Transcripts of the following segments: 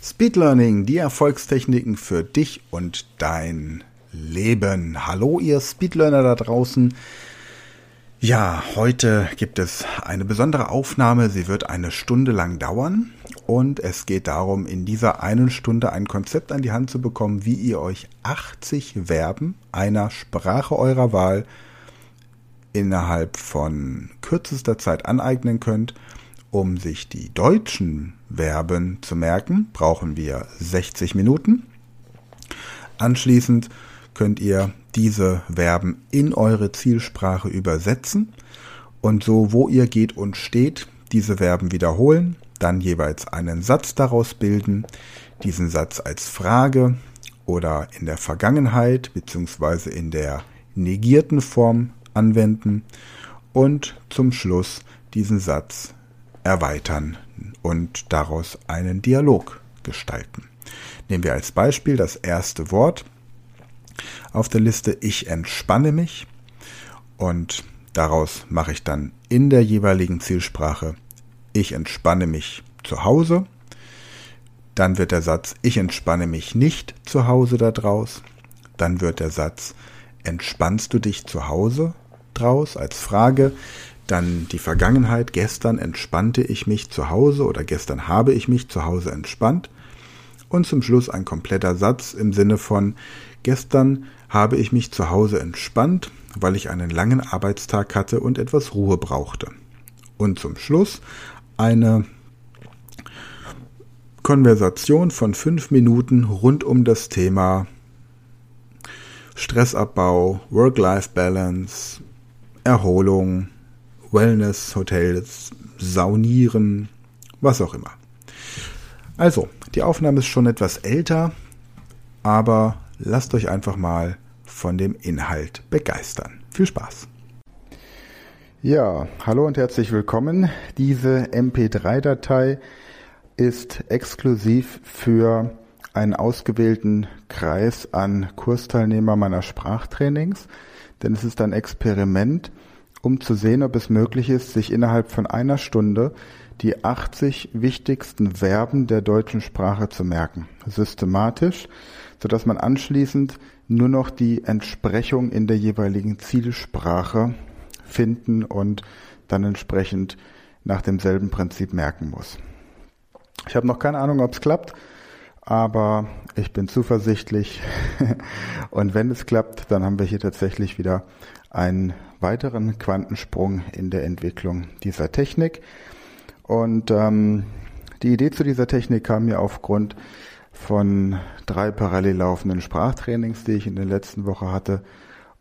Speed Learning, die Erfolgstechniken für dich und dein Leben. Hallo, ihr Speedlearner da draußen. Ja, heute gibt es eine besondere Aufnahme. Sie wird eine Stunde lang dauern und es geht darum, in dieser einen Stunde ein Konzept an die Hand zu bekommen, wie ihr euch 80 Verben einer Sprache eurer Wahl innerhalb von kürzester Zeit aneignen könnt. Um sich die deutschen Verben zu merken, brauchen wir 60 Minuten. Anschließend könnt ihr diese Verben in eure Zielsprache übersetzen und so, wo ihr geht und steht, diese Verben wiederholen, dann jeweils einen Satz daraus bilden, diesen Satz als Frage oder in der Vergangenheit bzw. in der negierten Form anwenden und zum Schluss diesen Satz erweitern und daraus einen Dialog gestalten. Nehmen wir als Beispiel das erste Wort auf der Liste Ich entspanne mich und daraus mache ich dann in der jeweiligen Zielsprache Ich entspanne mich zu Hause. Dann wird der Satz Ich entspanne mich nicht zu Hause daraus. Dann wird der Satz Entspannst du dich zu Hause draus als Frage. Dann die Vergangenheit. Gestern entspannte ich mich zu Hause oder gestern habe ich mich zu Hause entspannt. Und zum Schluss ein kompletter Satz im Sinne von Gestern habe ich mich zu Hause entspannt, weil ich einen langen Arbeitstag hatte und etwas Ruhe brauchte. Und zum Schluss eine Konversation von fünf Minuten rund um das Thema Stressabbau, Work-Life-Balance, Erholung, Wellness, Hotels, Saunieren, was auch immer. Also, die Aufnahme ist schon etwas älter, aber lasst euch einfach mal von dem Inhalt begeistern. Viel Spaß! Ja, hallo und herzlich willkommen. Diese MP3-Datei ist exklusiv für einen ausgewählten Kreis an Kursteilnehmer meiner Sprachtrainings, denn es ist ein Experiment, um zu sehen, ob es möglich ist, sich innerhalb von einer Stunde die 80 wichtigsten Verben der deutschen Sprache zu merken, systematisch sodass man anschließend nur noch die Entsprechung in der jeweiligen Zielsprache finden und dann entsprechend nach demselben Prinzip merken muss. Ich habe noch keine Ahnung, ob es klappt, aber ich bin zuversichtlich. und wenn es klappt, dann haben wir hier tatsächlich wieder einen weiteren Quantensprung in der Entwicklung dieser Technik. Und ähm, die Idee zu dieser Technik kam mir aufgrund von drei parallel laufenden Sprachtrainings, die ich in der letzten Woche hatte.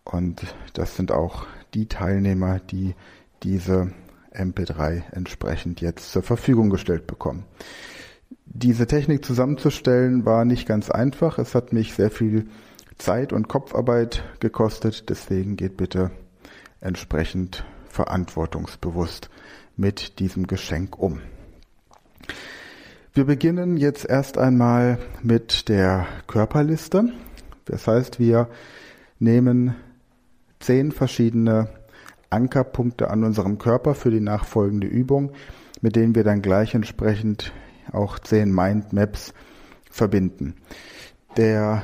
Und das sind auch die Teilnehmer, die diese MP3 entsprechend jetzt zur Verfügung gestellt bekommen. Diese Technik zusammenzustellen war nicht ganz einfach. Es hat mich sehr viel Zeit und Kopfarbeit gekostet. Deswegen geht bitte entsprechend verantwortungsbewusst mit diesem Geschenk um. Wir beginnen jetzt erst einmal mit der Körperliste. Das heißt, wir nehmen zehn verschiedene Ankerpunkte an unserem Körper für die nachfolgende Übung, mit denen wir dann gleich entsprechend auch zehn Mindmaps verbinden. Der,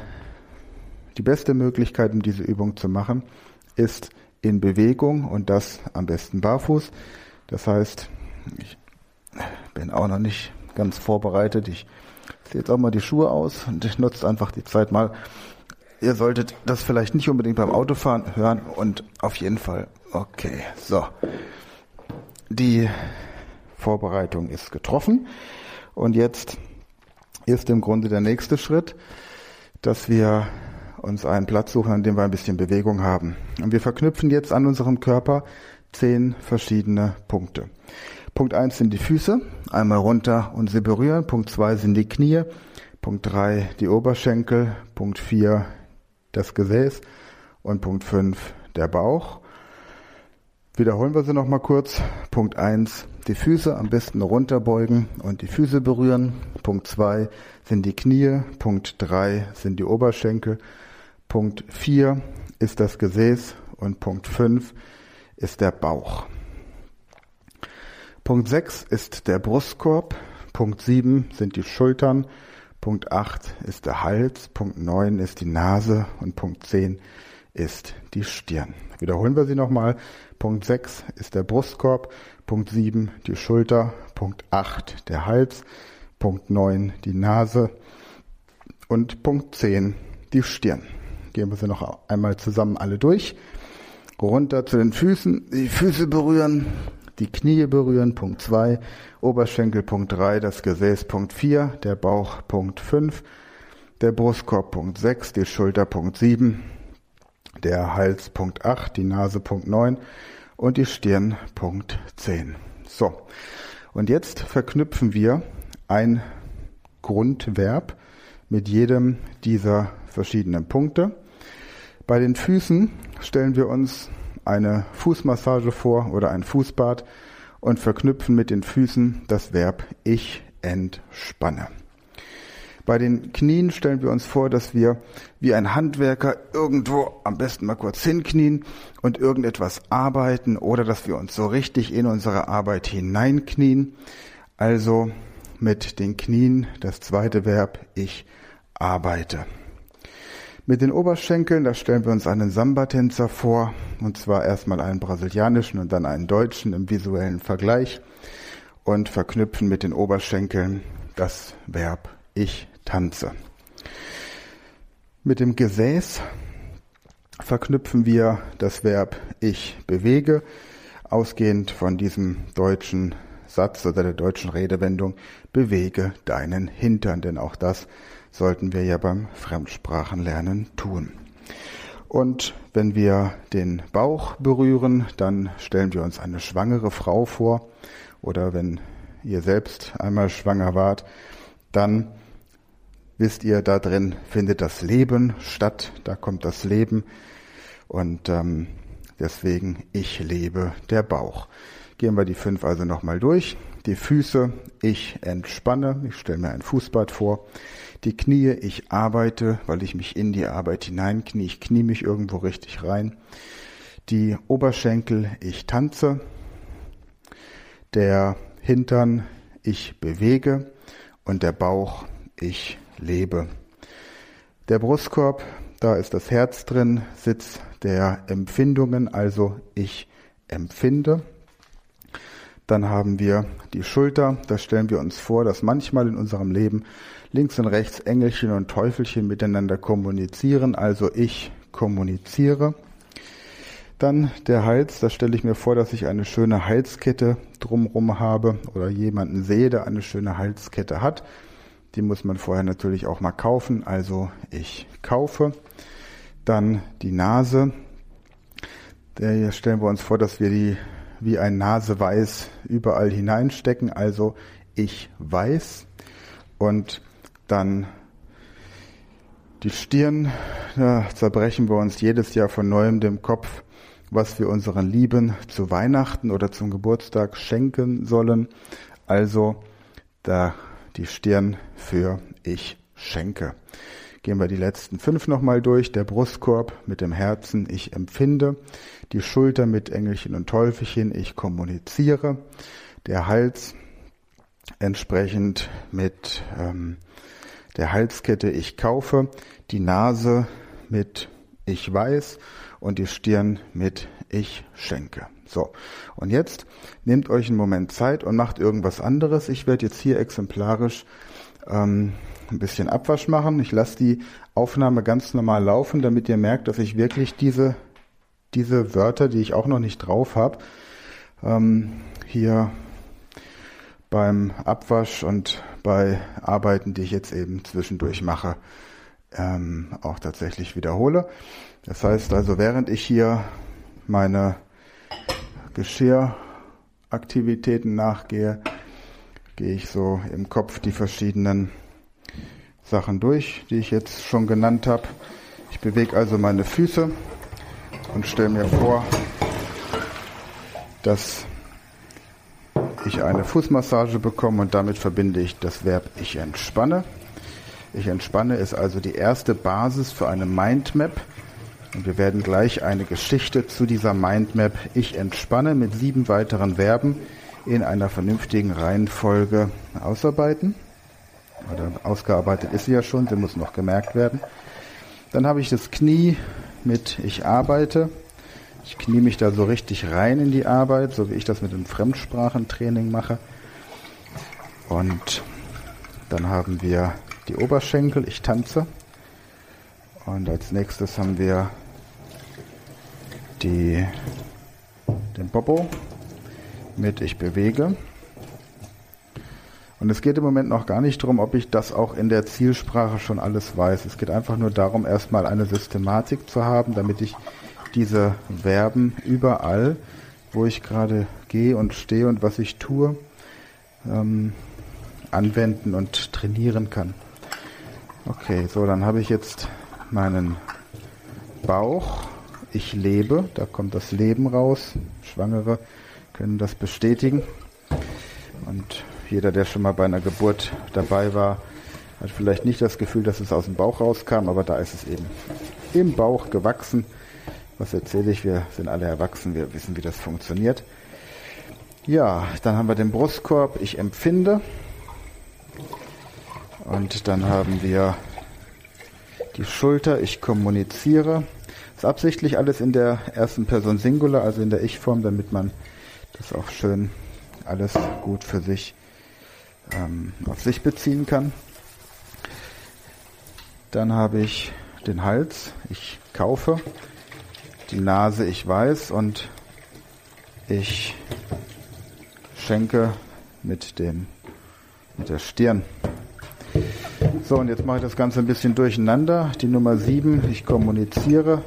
die beste Möglichkeit, um diese Übung zu machen, ist in Bewegung und das am besten barfuß. Das heißt, ich bin auch noch nicht ganz vorbereitet. Ich ziehe jetzt auch mal die Schuhe aus und ich nutze einfach die Zeit mal. Ihr solltet das vielleicht nicht unbedingt beim Autofahren hören und auf jeden Fall. Okay, so. Die Vorbereitung ist getroffen und jetzt ist im Grunde der nächste Schritt, dass wir uns einen Platz suchen, an dem wir ein bisschen Bewegung haben. Und wir verknüpfen jetzt an unserem Körper zehn verschiedene Punkte. Punkt eins sind die Füße, einmal runter und sie berühren. Punkt zwei sind die Knie. Punkt drei die Oberschenkel. Punkt vier das Gesäß. Und Punkt fünf der Bauch. Wiederholen wir sie nochmal kurz. Punkt eins die Füße am besten runterbeugen und die Füße berühren. Punkt zwei sind die Knie. Punkt drei sind die Oberschenkel. Punkt vier ist das Gesäß und Punkt fünf ist der Bauch. Punkt 6 ist der Brustkorb. Punkt 7 sind die Schultern. Punkt 8 ist der Hals, Punkt 9 ist die Nase und Punkt 10 ist die Stirn. Wiederholen wir sie nochmal. Punkt 6 ist der Brustkorb, Punkt 7 die Schulter, Punkt 8 der Hals, Punkt 9 die Nase und Punkt 10 die Stirn. Gehen wir sie noch einmal zusammen alle durch. Runter zu den Füßen, die Füße berühren, die Knie berühren, Punkt 2, Oberschenkel Punkt 3, das Gesäß Punkt 4, der Bauch Punkt 5, der Brustkorb Punkt 6, die Schulter Punkt 7, der Hals Punkt 8, die Nase Punkt 9 und die Stirn Punkt 10. So, und jetzt verknüpfen wir ein Grundverb mit jedem dieser verschiedenen Punkte. Bei den Füßen stellen wir uns eine Fußmassage vor oder ein Fußbad und verknüpfen mit den Füßen das Verb ich entspanne. Bei den Knien stellen wir uns vor, dass wir wie ein Handwerker irgendwo am besten mal kurz hinknien und irgendetwas arbeiten oder dass wir uns so richtig in unsere Arbeit hineinknien. Also mit den Knien das zweite Verb ich arbeite. Mit den Oberschenkeln, da stellen wir uns einen Samba-Tänzer vor, und zwar erstmal einen brasilianischen und dann einen deutschen im visuellen Vergleich und verknüpfen mit den Oberschenkeln das Verb ich tanze. Mit dem Gesäß verknüpfen wir das Verb ich bewege, ausgehend von diesem deutschen Satz oder der deutschen Redewendung bewege deinen Hintern, denn auch das sollten wir ja beim Fremdsprachenlernen tun. Und wenn wir den Bauch berühren, dann stellen wir uns eine schwangere Frau vor. Oder wenn ihr selbst einmal schwanger wart, dann wisst ihr, da drin findet das Leben statt, da kommt das Leben. Und ähm, deswegen, ich lebe der Bauch. Gehen wir die fünf also nochmal durch. Die Füße, ich entspanne, ich stelle mir ein Fußbad vor. Die Knie, ich arbeite, weil ich mich in die Arbeit hineinknie, ich knie mich irgendwo richtig rein. Die Oberschenkel, ich tanze. Der Hintern, ich bewege. Und der Bauch, ich lebe. Der Brustkorb, da ist das Herz drin, Sitz der Empfindungen, also ich empfinde. Dann haben wir die Schulter. Da stellen wir uns vor, dass manchmal in unserem Leben links und rechts Engelchen und Teufelchen miteinander kommunizieren. Also ich kommuniziere. Dann der Hals. Da stelle ich mir vor, dass ich eine schöne Halskette drumherum habe oder jemanden sehe, der eine schöne Halskette hat. Die muss man vorher natürlich auch mal kaufen. Also ich kaufe. Dann die Nase. Da stellen wir uns vor, dass wir die wie ein Naseweiß überall hineinstecken. Also ich weiß. Und dann die Stirn, da zerbrechen wir uns jedes Jahr von neuem dem Kopf, was wir unseren Lieben zu Weihnachten oder zum Geburtstag schenken sollen. Also da die Stirn für ich schenke. Gehen wir die letzten fünf nochmal durch. Der Brustkorb mit dem Herzen, ich empfinde. Die Schulter mit Engelchen und Teufelchen, ich kommuniziere. Der Hals entsprechend mit ähm, der Halskette, ich kaufe. Die Nase mit ich weiß und die Stirn mit ich schenke. So, und jetzt nehmt euch einen Moment Zeit und macht irgendwas anderes. Ich werde jetzt hier exemplarisch ähm, ein bisschen Abwasch machen. Ich lasse die Aufnahme ganz normal laufen, damit ihr merkt, dass ich wirklich diese, diese Wörter, die ich auch noch nicht drauf habe, ähm, hier beim Abwasch und bei Arbeiten, die ich jetzt eben zwischendurch mache, ähm, auch tatsächlich wiederhole. Das heißt also, während ich hier meine Geschirraktivitäten nachgehe, gehe ich so im Kopf die verschiedenen Sachen durch, die ich jetzt schon genannt habe. Ich bewege also meine Füße und stelle mir vor, dass ich eine Fußmassage bekomme und damit verbinde ich das Verb ich entspanne. Ich entspanne ist also die erste Basis für eine Mindmap. Und wir werden gleich eine Geschichte zu dieser Mindmap ich entspanne mit sieben weiteren Verben in einer vernünftigen Reihenfolge ausarbeiten. Oder ausgearbeitet ist sie ja schon, sie muss noch gemerkt werden. Dann habe ich das Knie mit Ich arbeite. Ich knie mich da so richtig rein in die Arbeit, so wie ich das mit dem Fremdsprachentraining mache. Und dann haben wir die Oberschenkel, ich tanze. Und als nächstes haben wir die, den Popo mit Ich bewege. Und es geht im Moment noch gar nicht darum, ob ich das auch in der Zielsprache schon alles weiß. Es geht einfach nur darum, erstmal eine Systematik zu haben, damit ich diese Verben überall, wo ich gerade gehe und stehe und was ich tue, ähm, anwenden und trainieren kann. Okay, so, dann habe ich jetzt meinen Bauch. Ich lebe, da kommt das Leben raus. Schwangere können das bestätigen. Und jeder, der schon mal bei einer Geburt dabei war, hat vielleicht nicht das Gefühl, dass es aus dem Bauch rauskam, aber da ist es eben im Bauch gewachsen. Was erzähle ich? Wir sind alle erwachsen, wir wissen, wie das funktioniert. Ja, dann haben wir den Brustkorb, ich empfinde. Und dann haben wir die Schulter, ich kommuniziere. Das ist absichtlich alles in der ersten Person Singular, also in der Ich-Form, damit man das auch schön alles gut für sich ähm, auf sich beziehen kann. Dann habe ich den Hals, ich kaufe, die Nase, ich weiß und ich schenke mit dem mit der Stirn. So, und jetzt mache ich das Ganze ein bisschen durcheinander. Die Nummer 7, ich kommuniziere.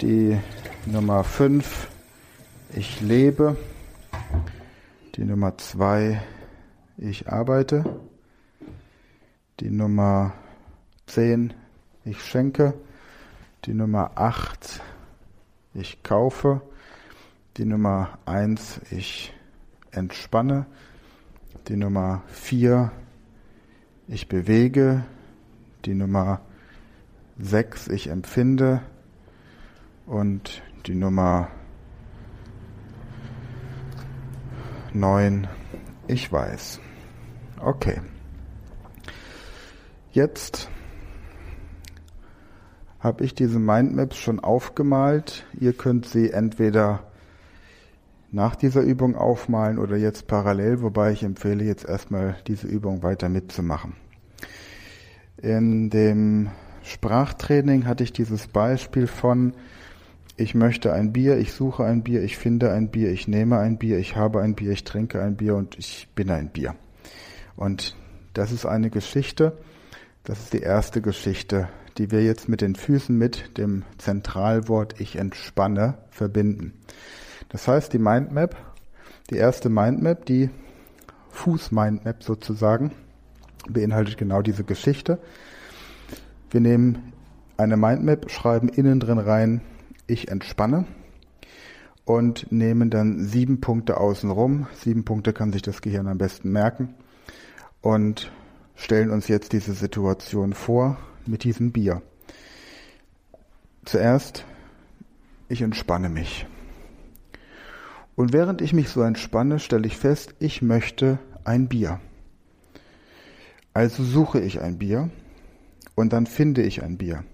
Die Nummer 5, ich lebe. Die Nummer 2, ich arbeite. Die Nummer 10, ich schenke. Die Nummer 8, ich kaufe. Die Nummer 1, ich entspanne. Die Nummer 4, ich bewege. Die Nummer 6, ich empfinde. Und die Nummer 9, ich weiß. Okay. Jetzt habe ich diese Mindmaps schon aufgemalt. Ihr könnt sie entweder nach dieser Übung aufmalen oder jetzt parallel, wobei ich empfehle jetzt erstmal diese Übung weiter mitzumachen. In dem Sprachtraining hatte ich dieses Beispiel von ich möchte ein Bier, ich suche ein Bier, ich finde ein Bier, ich nehme ein Bier, ich habe ein Bier, ich trinke ein Bier und ich bin ein Bier. Und das ist eine Geschichte, das ist die erste Geschichte, die wir jetzt mit den Füßen mit dem Zentralwort ich entspanne verbinden. Das heißt, die Mindmap, die erste Mindmap, die Fuß-Mindmap sozusagen, beinhaltet genau diese Geschichte. Wir nehmen eine Mindmap, schreiben innen drin rein, ich entspanne und nehmen dann sieben Punkte außenrum. Sieben Punkte kann sich das Gehirn am besten merken und stellen uns jetzt diese Situation vor mit diesem Bier. Zuerst, ich entspanne mich. Und während ich mich so entspanne, stelle ich fest, ich möchte ein Bier. Also suche ich ein Bier und dann finde ich ein Bier.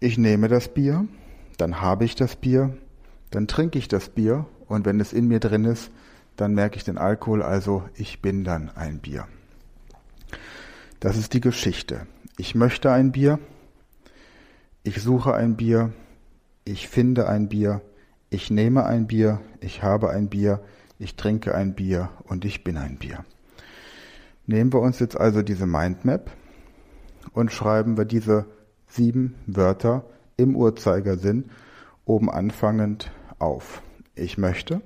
Ich nehme das Bier, dann habe ich das Bier, dann trinke ich das Bier und wenn es in mir drin ist, dann merke ich den Alkohol, also ich bin dann ein Bier. Das ist die Geschichte. Ich möchte ein Bier, ich suche ein Bier, ich finde ein Bier, ich nehme ein Bier, ich habe ein Bier, ich trinke ein Bier. Und ich bin ein Bier. Nehmen wir uns jetzt also diese Mindmap und schreiben wir diese sieben Wörter im Uhrzeigersinn oben anfangend auf. Ich möchte,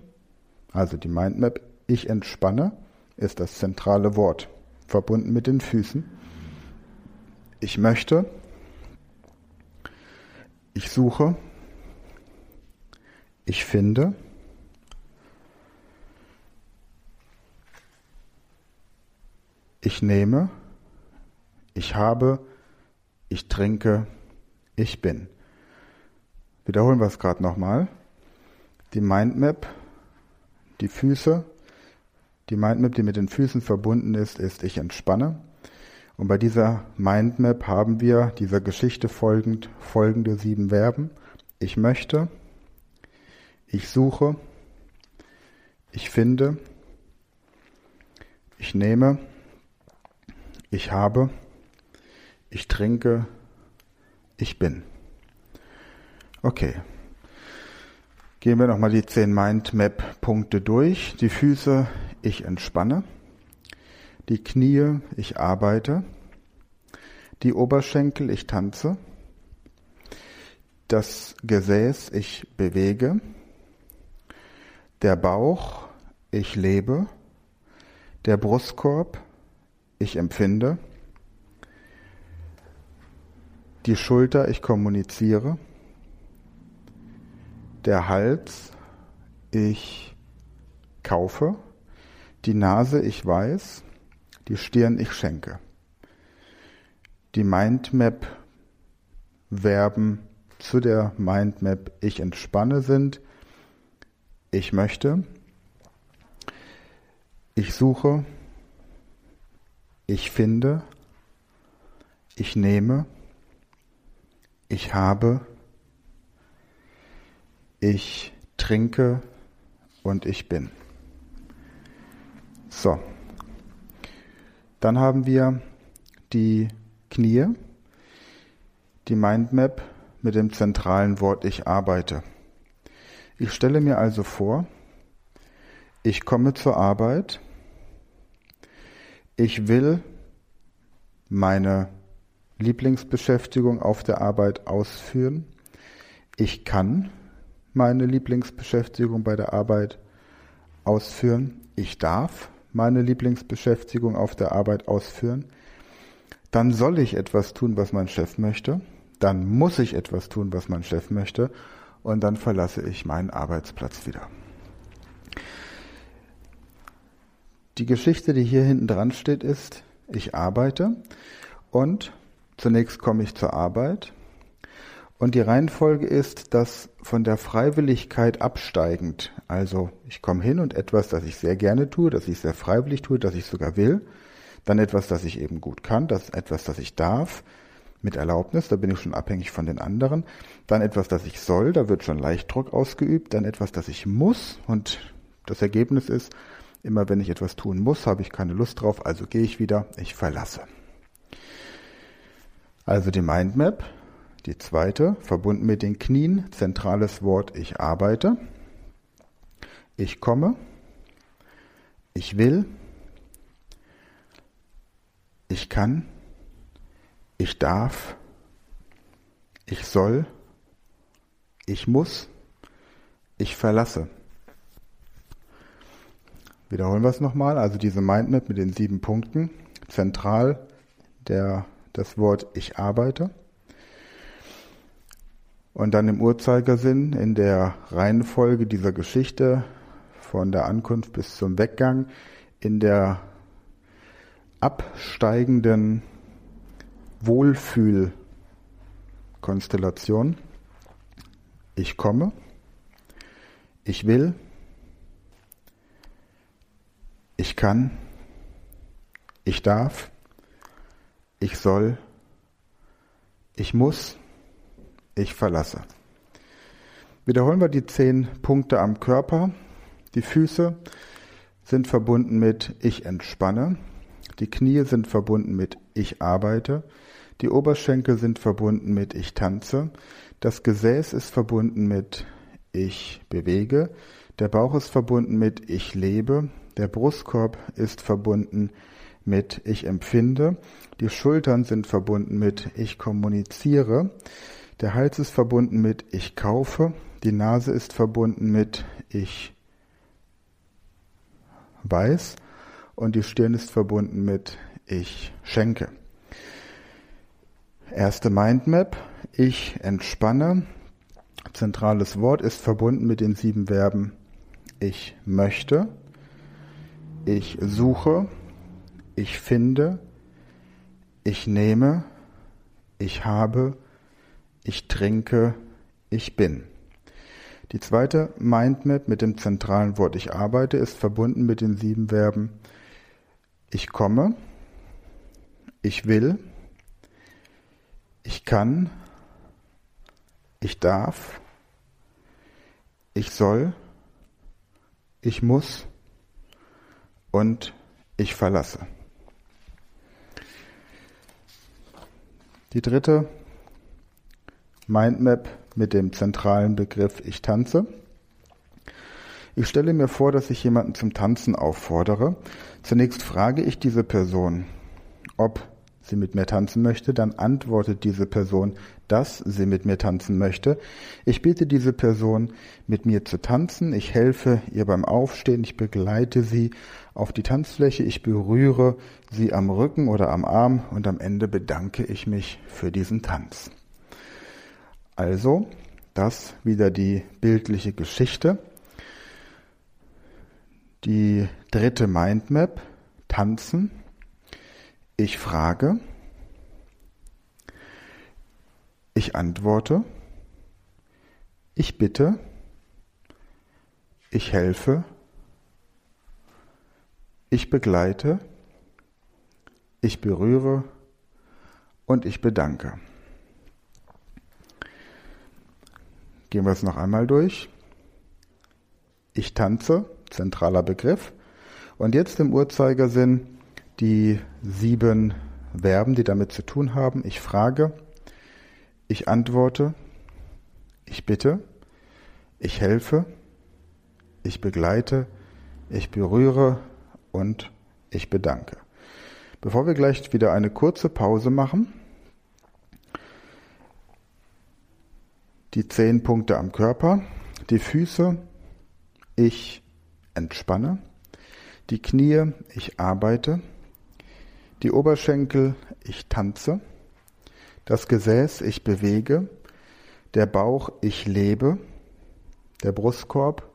also die Mindmap, ich entspanne, ist das zentrale Wort, verbunden mit den Füßen. Ich möchte, ich suche, ich finde, ich nehme, ich habe, ich trinke, ich bin. Wiederholen wir es gerade nochmal. Die Mindmap, die Füße, Die Mindmap, die mit den Füßen verbunden ist, ist ich entspanne. Und bei dieser Mindmap haben wir dieser Geschichte folgend folgende sieben Verben. Ich möchte, ich suche, ich finde, ich nehme, ich habe, ich trinke, ich bin. Okay. Gehen wir nochmal die zehn Mindmap-Punkte durch. Die Füße, ich entspanne. Die Knie, ich arbeite. Die Oberschenkel, ich tanze. Das Gesäß, ich bewege. Der Bauch, ich lebe. Der Brustkorb, ich empfinde. Die Schulter, ich kommuniziere. Der Hals, ich kaufe. Die Nase, ich weiß. Die Stirn, ich schenke. Die Mindmap Verben zu der Mindmap ich entspanne sind. Ich möchte. Ich suche. Ich finde. Ich nehme ich habe, ich trinke und ich bin. So. Dann haben wir die Knie, die Mindmap mit dem zentralen Wort ich arbeite. Ich stelle mir also vor, ich komme zur Arbeit, ich will meine Lieblingsbeschäftigung auf der Arbeit ausführen. Ich kann meine Lieblingsbeschäftigung bei der Arbeit ausführen. Ich darf meine Lieblingsbeschäftigung auf der Arbeit ausführen. Dann soll ich etwas tun, was mein Chef möchte. Dann muss ich etwas tun, was mein Chef möchte. Und dann verlasse ich meinen Arbeitsplatz wieder. Die Geschichte, die hier hinten dran steht, ist, ich arbeite und Zunächst komme ich zur Arbeit und die Reihenfolge ist, dass von der Freiwilligkeit absteigend, also ich komme hin und etwas, das ich sehr gerne tue, das ich sehr freiwillig tue, das ich sogar will, dann etwas, das ich eben gut kann, das etwas, das ich darf, mit Erlaubnis, da bin ich schon abhängig von den anderen, dann etwas, das ich soll, da wird schon Leichtdruck ausgeübt, dann etwas, das ich muss und das Ergebnis ist, immer wenn ich etwas tun muss, habe ich keine Lust drauf, also gehe ich wieder, ich verlasse. Also die Mindmap, die zweite, verbunden mit den Knien, zentrales Wort ich arbeite, ich komme, ich will, ich kann, ich darf, ich soll, ich muss, ich verlasse. Wiederholen wir es nochmal, also diese Mindmap mit den sieben Punkten, zentral der das Wort ich arbeite. Und dann im Uhrzeigersinn in der Reihenfolge dieser Geschichte von der Ankunft bis zum Weggang in der absteigenden Wohlfühlkonstellation. Ich komme, ich will, ich kann, ich darf, ich soll, ich muss, ich verlasse. Wiederholen wir die zehn Punkte am Körper. Die Füße sind verbunden mit ich entspanne. Die Knie sind verbunden mit ich arbeite. Die Oberschenkel sind verbunden mit ich tanze. Das Gesäß ist verbunden mit ich bewege. Der Bauch ist verbunden mit ich lebe. Der Brustkorb ist verbunden mit ich empfinde. Die Schultern sind verbunden mit ich kommuniziere. Der Hals ist verbunden mit ich kaufe. Die Nase ist verbunden mit ich weiß. Und die Stirn ist verbunden mit ich schenke. Erste Mindmap. Ich entspanne. Zentrales Wort ist verbunden mit den sieben Verben ich möchte, ich suche, ich finde, ich nehme, ich habe, ich trinke, ich bin. Die zweite Mindmap mit dem zentralen Wort ich arbeite ist verbunden mit den sieben Verben ich komme, ich will, ich kann, ich darf, ich soll, ich muss und ich verlasse. Die dritte Mindmap mit dem zentralen Begriff Ich tanze. Ich stelle mir vor, dass ich jemanden zum Tanzen auffordere. Zunächst frage ich diese Person, ob sie mit mir tanzen möchte, dann antwortet diese Person, dass sie mit mir tanzen möchte. Ich bitte diese Person, mit mir zu tanzen. Ich helfe ihr beim Aufstehen. Ich begleite sie auf die Tanzfläche. Ich berühre sie am Rücken oder am Arm und am Ende bedanke ich mich für diesen Tanz. Also, das wieder die bildliche Geschichte. Die dritte Mindmap, Tanzen. Ich frage. Ich antworte. Ich bitte. Ich helfe. Ich begleite. Ich berühre und ich bedanke. Gehen wir es noch einmal durch. Ich tanze, zentraler Begriff. Und jetzt im Uhrzeigersinn die sieben Verben, die damit zu tun haben. Ich frage, ich antworte, ich bitte, ich helfe, ich begleite, ich berühre und ich bedanke. Bevor wir gleich wieder eine kurze Pause machen, die zehn Punkte am Körper, die Füße, ich entspanne, die Knie, ich arbeite, die Oberschenkel, ich tanze, das Gesäß, ich bewege, der Bauch, ich lebe, der Brustkorb,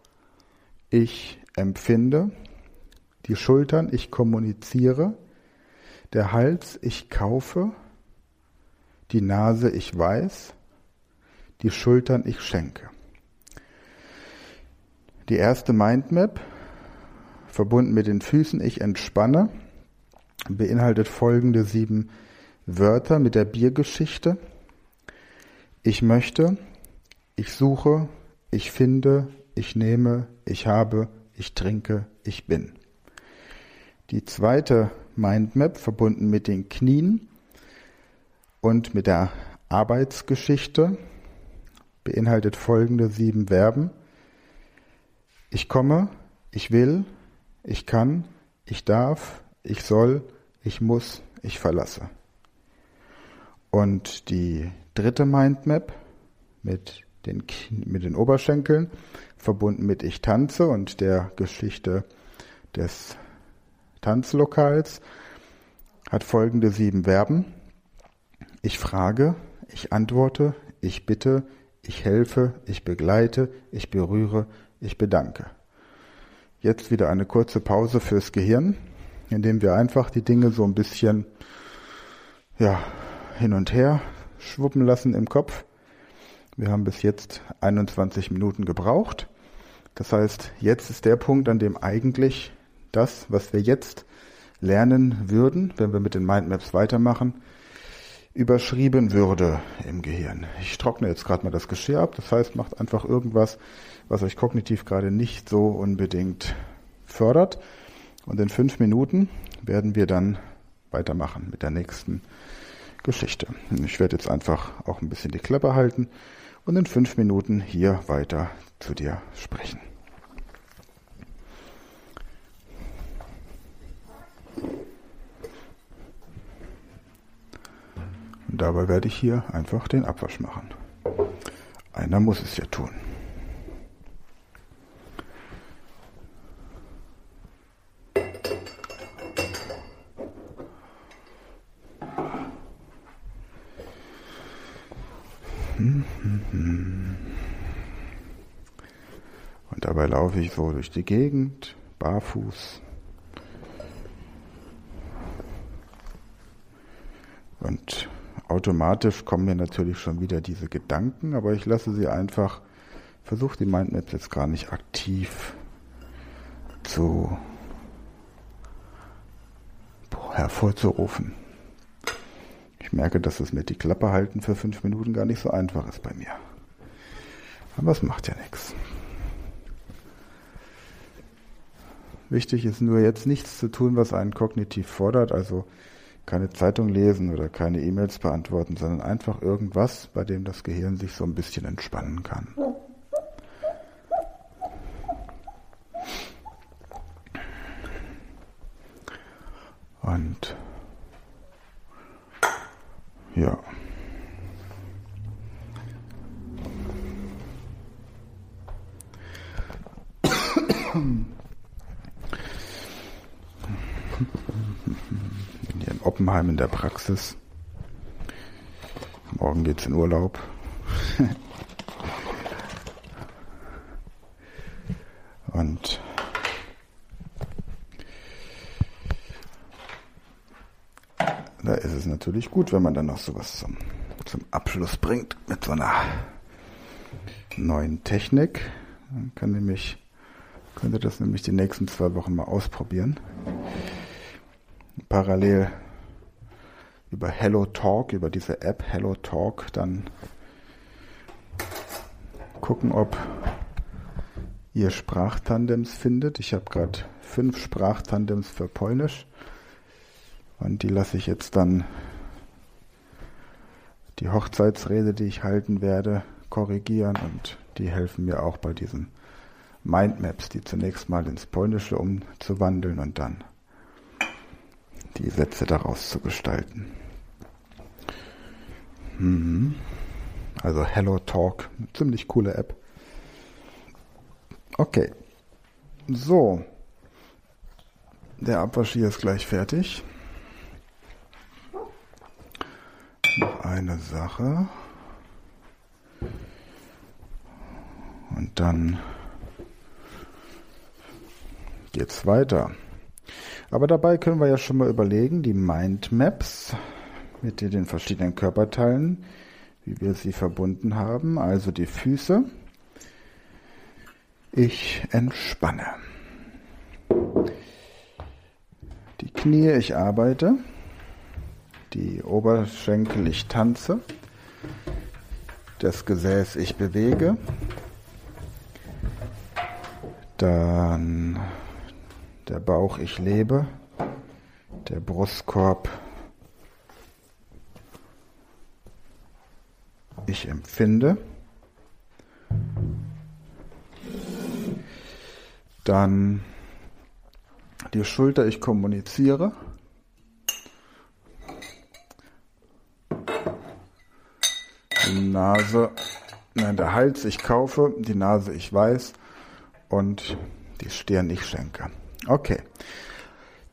ich empfinde, die Schultern, ich kommuniziere, der Hals, ich kaufe, die Nase, ich weiß, die Schultern, ich schenke. Die erste Mindmap, verbunden mit den Füßen, ich entspanne, beinhaltet folgende sieben Wörter mit der Biergeschichte. Ich möchte, ich suche, ich finde, ich nehme, ich habe, ich trinke, ich bin. Die zweite Mindmap verbunden mit den Knien und mit der Arbeitsgeschichte beinhaltet folgende sieben Verben. Ich komme, ich will, ich kann, ich darf, ich soll, ich muss, ich verlasse. Und die dritte Mindmap mit den, mit den Oberschenkeln, verbunden mit Ich tanze und der Geschichte des Tanzlokals, hat folgende sieben Verben. Ich frage, ich antworte, ich bitte, ich helfe, ich begleite, ich berühre, ich bedanke. Jetzt wieder eine kurze Pause fürs Gehirn, indem wir einfach die Dinge so ein bisschen ja, hin und her schwuppen lassen im Kopf. Wir haben bis jetzt 21 Minuten gebraucht. Das heißt, jetzt ist der Punkt, an dem eigentlich das, was wir jetzt lernen würden, wenn wir mit den Mindmaps weitermachen, überschrieben würde im Gehirn. Ich trockne jetzt gerade mal das Geschirr ab, das heißt, macht einfach irgendwas, was euch kognitiv gerade nicht so unbedingt fördert. Und in fünf Minuten werden wir dann weitermachen mit der nächsten Geschichte. Ich werde jetzt einfach auch ein bisschen die Klappe halten und in fünf Minuten hier weiter zu dir sprechen. Und dabei werde ich hier einfach den Abwasch machen. Einer muss es ja tun. Und dabei laufe ich so durch die Gegend, barfuß. Und automatisch kommen mir natürlich schon wieder diese Gedanken, aber ich lasse sie einfach versuche die Mindmaps jetzt gar nicht aktiv zu hervorzurufen. Ich merke, dass es mit die Klappe halten für fünf Minuten gar nicht so einfach ist bei mir. Aber es macht ja nichts. Wichtig ist nur jetzt nichts zu tun, was einen kognitiv fordert, also keine Zeitung lesen oder keine E-Mails beantworten, sondern einfach irgendwas, bei dem das Gehirn sich so ein bisschen entspannen kann. Und ja. Hier in der Praxis. Morgen geht's in Urlaub. Und da ist es natürlich gut, wenn man dann noch sowas zum, zum Abschluss bringt mit so einer neuen Technik. Man kann nämlich, könnte das nämlich die nächsten zwei Wochen mal ausprobieren. Parallel über Hello Talk, über diese App Hello Talk, dann gucken, ob ihr Sprachtandems findet. Ich habe gerade fünf Sprachtandems für Polnisch. Und die lasse ich jetzt dann die Hochzeitsrede, die ich halten werde, korrigieren und die helfen mir auch bei diesen Mindmaps, die zunächst mal ins Polnische umzuwandeln und dann die Sätze daraus zu gestalten. Mhm. Also Hello Talk, ziemlich coole App. Okay. So. Der Abwasch hier ist gleich fertig. Noch eine Sache. Und dann geht's weiter. Aber dabei können wir ja schon mal überlegen, die Mindmaps mit den verschiedenen Körperteilen, wie wir sie verbunden haben, also die Füße. Ich entspanne. Die Knie, ich arbeite. Die Oberschenkel, ich tanze. Das Gesäß, ich bewege. Dann der Bauch, ich lebe. Der Brustkorb, ich empfinde. Dann die Schulter, ich kommuniziere. Die Nase, nein, der Hals, ich kaufe. Die Nase, ich weiß. Und die Stirn, ich schenke. Okay.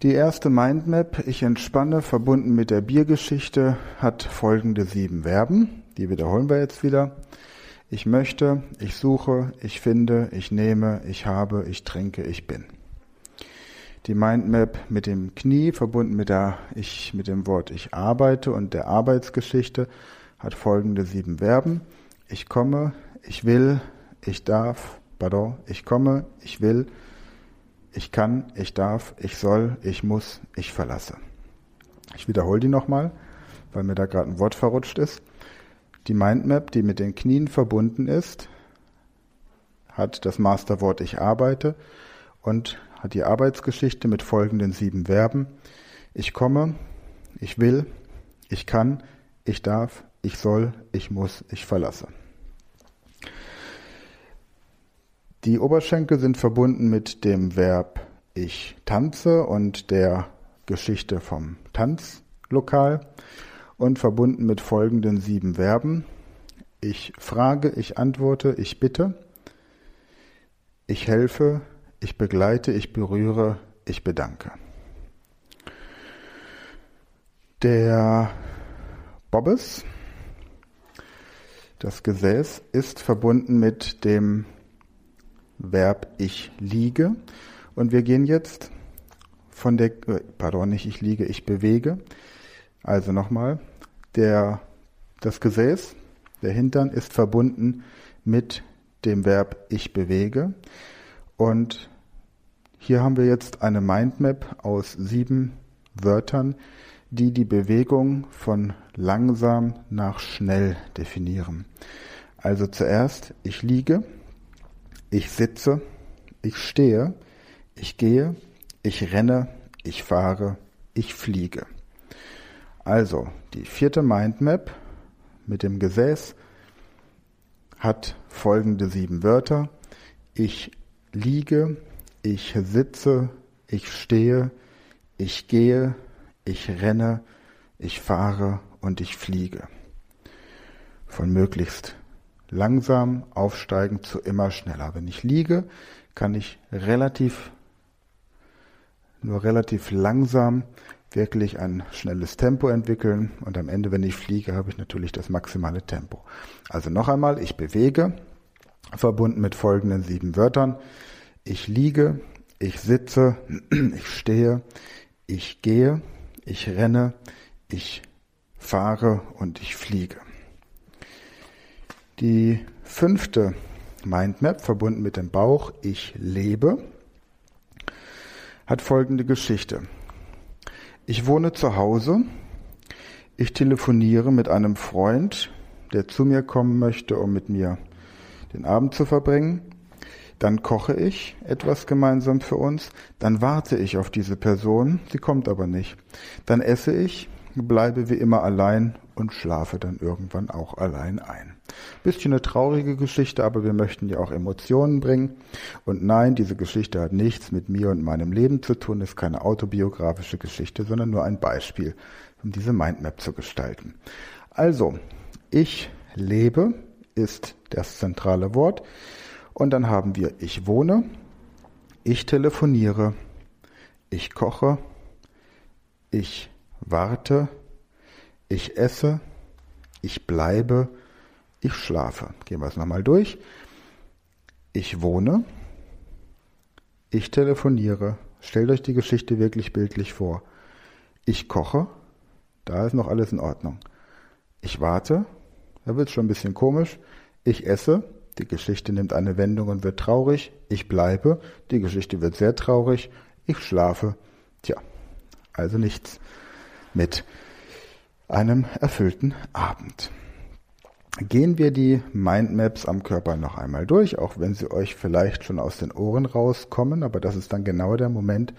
Die erste Mindmap, ich entspanne, verbunden mit der Biergeschichte, hat folgende sieben Verben. Die wiederholen wir jetzt wieder. Ich möchte, ich suche, ich finde, ich nehme, ich habe, ich trinke, ich bin. Die Mindmap mit dem Knie verbunden mit der ich mit dem Wort ich arbeite und der Arbeitsgeschichte hat folgende sieben Verben. Ich komme, ich will, ich darf, pardon, ich komme, ich will, ich kann, ich darf, ich soll, ich muss, ich verlasse. Ich wiederhole die nochmal, weil mir da gerade ein Wort verrutscht ist. Die Mindmap, die mit den Knien verbunden ist, hat das Masterwort ich arbeite und hat die Arbeitsgeschichte mit folgenden sieben Verben. Ich komme, ich will, ich kann, ich darf, ich soll, ich muss, ich verlasse. Die Oberschenkel sind verbunden mit dem Verb ich tanze und der Geschichte vom Tanzlokal und verbunden mit folgenden sieben Verben. Ich frage, ich antworte, ich bitte, ich helfe, ich begleite, ich berühre, ich bedanke. Der Bobbes, das Gesäß, ist verbunden mit dem Verb ich liege. Und wir gehen jetzt von der, äh, pardon, nicht ich liege, ich bewege. Also nochmal, der, das Gesäß, der Hintern ist verbunden mit dem Verb ich bewege. Und hier haben wir jetzt eine Mindmap aus sieben Wörtern, die die Bewegung von langsam nach schnell definieren. Also zuerst, ich liege, ich sitze, ich stehe, ich gehe, ich renne, ich fahre, ich fliege. Also die vierte Mindmap mit dem Gesäß hat folgende sieben Wörter. Ich liege, ich sitze, ich stehe, ich gehe, ich renne, ich fahre und ich fliege. Von möglichst langsam aufsteigend zu immer schneller. Wenn ich liege, kann ich relativ, nur relativ langsam wirklich ein schnelles Tempo entwickeln und am Ende, wenn ich fliege, habe ich natürlich das maximale Tempo. Also noch einmal, ich bewege, verbunden mit folgenden sieben Wörtern. Ich liege, ich sitze, ich stehe, ich gehe, ich renne, ich fahre und ich fliege. Die fünfte Mindmap, verbunden mit dem Bauch, ich lebe, hat folgende Geschichte. Ich wohne zu Hause, ich telefoniere mit einem Freund, der zu mir kommen möchte, um mit mir den Abend zu verbringen. Dann koche ich etwas gemeinsam für uns, dann warte ich auf diese Person, sie kommt aber nicht. Dann esse ich, bleibe wie immer allein und schlafe dann irgendwann auch allein ein. Bisschen eine traurige Geschichte, aber wir möchten ja auch Emotionen bringen. Und nein, diese Geschichte hat nichts mit mir und meinem Leben zu tun, ist keine autobiografische Geschichte, sondern nur ein Beispiel, um diese Mindmap zu gestalten. Also, ich lebe ist das zentrale Wort. Und dann haben wir ich wohne, ich telefoniere, ich koche, ich warte, ich esse, ich bleibe, ich schlafe. Gehen wir es nochmal durch. Ich wohne, ich telefoniere, stellt euch die Geschichte wirklich bildlich vor. Ich koche, da ist noch alles in Ordnung. Ich warte, da wird es schon ein bisschen komisch. Ich esse, die Geschichte nimmt eine Wendung und wird traurig. Ich bleibe, die Geschichte wird sehr traurig. Ich schlafe. Tja, also nichts mit einem erfüllten Abend. Gehen wir die Mindmaps am Körper noch einmal durch, auch wenn sie euch vielleicht schon aus den Ohren rauskommen, aber das ist dann genau der Moment,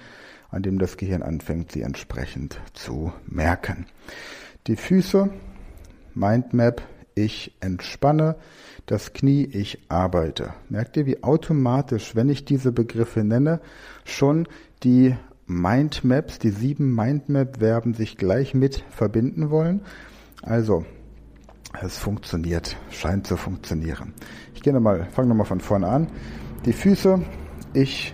an dem das Gehirn anfängt, sie entsprechend zu merken. Die Füße, Mindmap, ich entspanne, das Knie, ich arbeite. Merkt ihr, wie automatisch, wenn ich diese Begriffe nenne, schon die Mindmaps, die sieben Mindmap-Verben sich gleich mit verbinden wollen. Also, es funktioniert, scheint zu funktionieren. Ich gehe nochmal, fange nochmal von vorne an. Die Füße, ich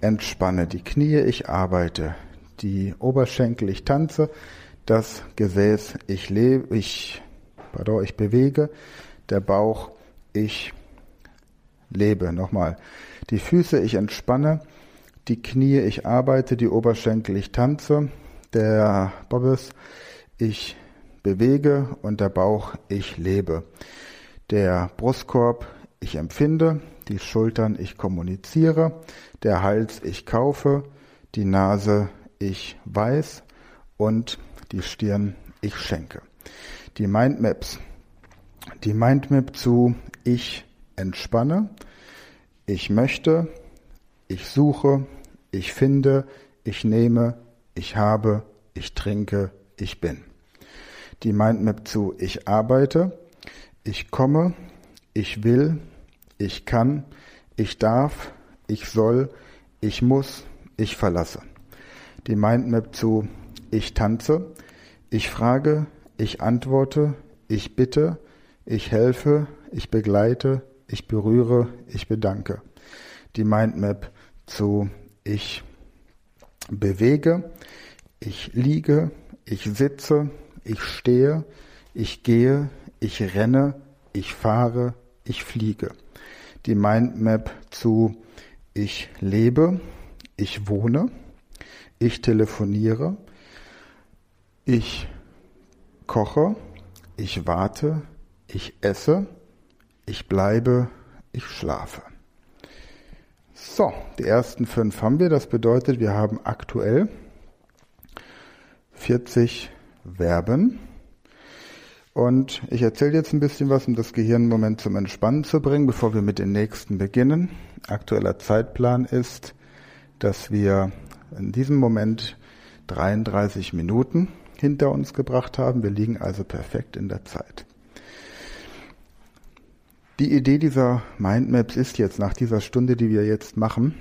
entspanne, die Knie, ich arbeite, die Oberschenkel, ich tanze, das Gesäß, ich lebe, ich, pardon, ich bewege, der Bauch, ich lebe. Nochmal. Die Füße, ich entspanne, die Knie, ich arbeite, die Oberschenkel, ich tanze, der Bobbes, ich bewege und der Bauch, ich lebe. Der Brustkorb, ich empfinde, die Schultern, ich kommuniziere, der Hals, ich kaufe, die Nase, ich weiß und die Stirn, ich schenke. Die Mindmaps. Die Mindmap zu ich entspanne, ich möchte, ich suche, ich finde, ich nehme, ich habe, ich trinke, ich bin die Mindmap zu ich arbeite, ich komme, ich will, ich kann, ich darf, ich soll, ich muss, ich verlasse. Die Mindmap zu ich tanze, ich frage, ich antworte, ich bitte, ich helfe, ich begleite, ich berühre, ich bedanke. Die Mindmap zu ich bewege, ich liege, ich sitze, ich stehe, ich gehe, ich renne, ich fahre, ich fliege. Die Mindmap zu ich lebe, ich wohne, ich telefoniere, ich koche, ich warte, ich esse, ich bleibe, ich schlafe. So, die ersten fünf haben wir. Das bedeutet, wir haben aktuell 40 Verben. Und ich erzähle jetzt ein bisschen was, um das Gehirn im Moment zum Entspannen zu bringen, bevor wir mit den nächsten beginnen. Aktueller Zeitplan ist, dass wir in diesem Moment 33 Minuten hinter uns gebracht haben. Wir liegen also perfekt in der Zeit. Die Idee dieser Mindmaps ist jetzt, nach dieser Stunde, die wir jetzt machen,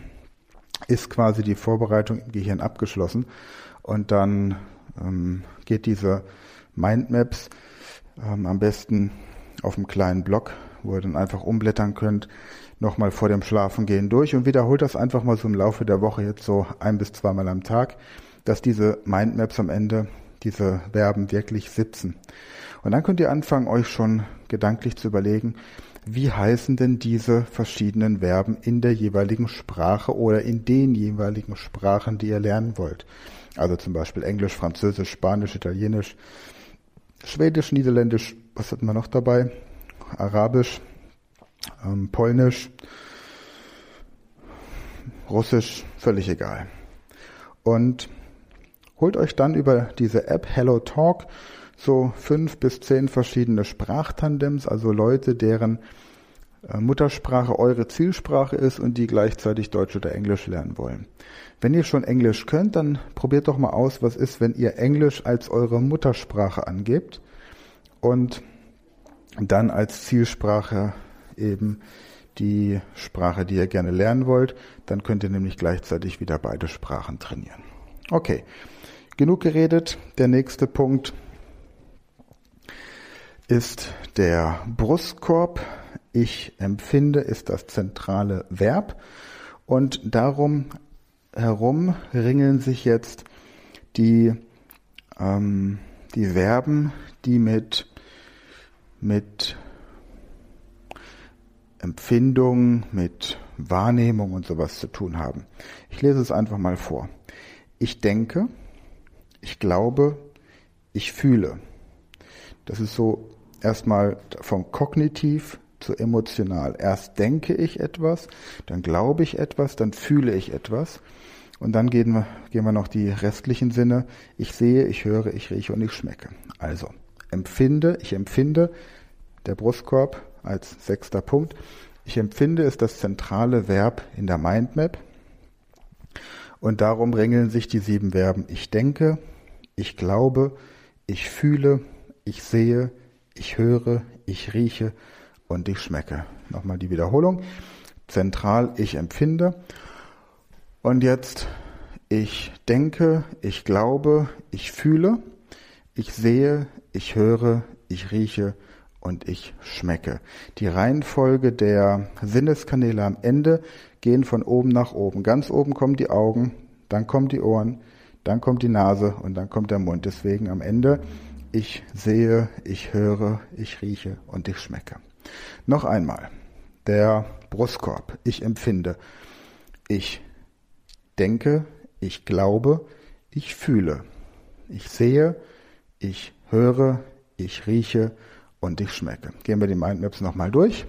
ist quasi die Vorbereitung im Gehirn abgeschlossen. Und dann ähm, geht diese Mindmaps ähm, am besten auf einem kleinen Block, wo ihr dann einfach umblättern könnt, nochmal vor dem Schlafengehen durch und wiederholt das einfach mal so im Laufe der Woche jetzt so ein bis zweimal am Tag, dass diese Mindmaps am Ende, diese Verben wirklich sitzen. Und dann könnt ihr anfangen, euch schon gedanklich zu überlegen, wie heißen denn diese verschiedenen Verben in der jeweiligen Sprache oder in den jeweiligen Sprachen, die ihr lernen wollt. Also zum Beispiel Englisch, Französisch, Spanisch, Italienisch, Schwedisch, Niederländisch, was hatten wir noch dabei? Arabisch, ähm, Polnisch, Russisch, völlig egal. Und holt euch dann über diese App Hello Talk so fünf bis zehn verschiedene Sprachtandems, also Leute, deren äh, Muttersprache eure Zielsprache ist und die gleichzeitig Deutsch oder Englisch lernen wollen. Wenn ihr schon Englisch könnt, dann probiert doch mal aus, was ist, wenn ihr Englisch als eure Muttersprache angebt und dann als Zielsprache eben die Sprache, die ihr gerne lernen wollt. Dann könnt ihr nämlich gleichzeitig wieder beide Sprachen trainieren. Okay, genug geredet. Der nächste Punkt ist der Brustkorb. Ich empfinde ist das zentrale Verb und darum herum ringeln sich jetzt die, ähm, die Verben, die mit, mit Empfindung, mit Wahrnehmung und sowas zu tun haben. Ich lese es einfach mal vor. Ich denke, ich glaube, ich fühle. Das ist so erstmal vom Kognitiv zu emotional. Erst denke ich etwas, dann glaube ich etwas, dann fühle ich etwas. Und dann gehen wir, gehen wir noch die restlichen Sinne. Ich sehe, ich höre, ich rieche und ich schmecke. Also, empfinde, ich empfinde, der Brustkorb als sechster Punkt. Ich empfinde ist das zentrale Verb in der Mindmap. Und darum ringeln sich die sieben Verben. Ich denke, ich glaube, ich fühle, ich sehe, ich höre, ich rieche und ich schmecke. Nochmal die Wiederholung. Zentral, ich empfinde. Und jetzt, ich denke, ich glaube, ich fühle, ich sehe, ich höre, ich rieche und ich schmecke. Die Reihenfolge der Sinneskanäle am Ende gehen von oben nach oben. Ganz oben kommen die Augen, dann kommen die Ohren, dann kommt die Nase und dann kommt der Mund. Deswegen am Ende ich sehe, ich höre, ich rieche und ich schmecke. Noch einmal, der Brustkorb, ich empfinde, ich denke, ich glaube, ich fühle, ich sehe, ich höre, ich rieche und ich schmecke. Gehen wir die Mindmaps nochmal durch.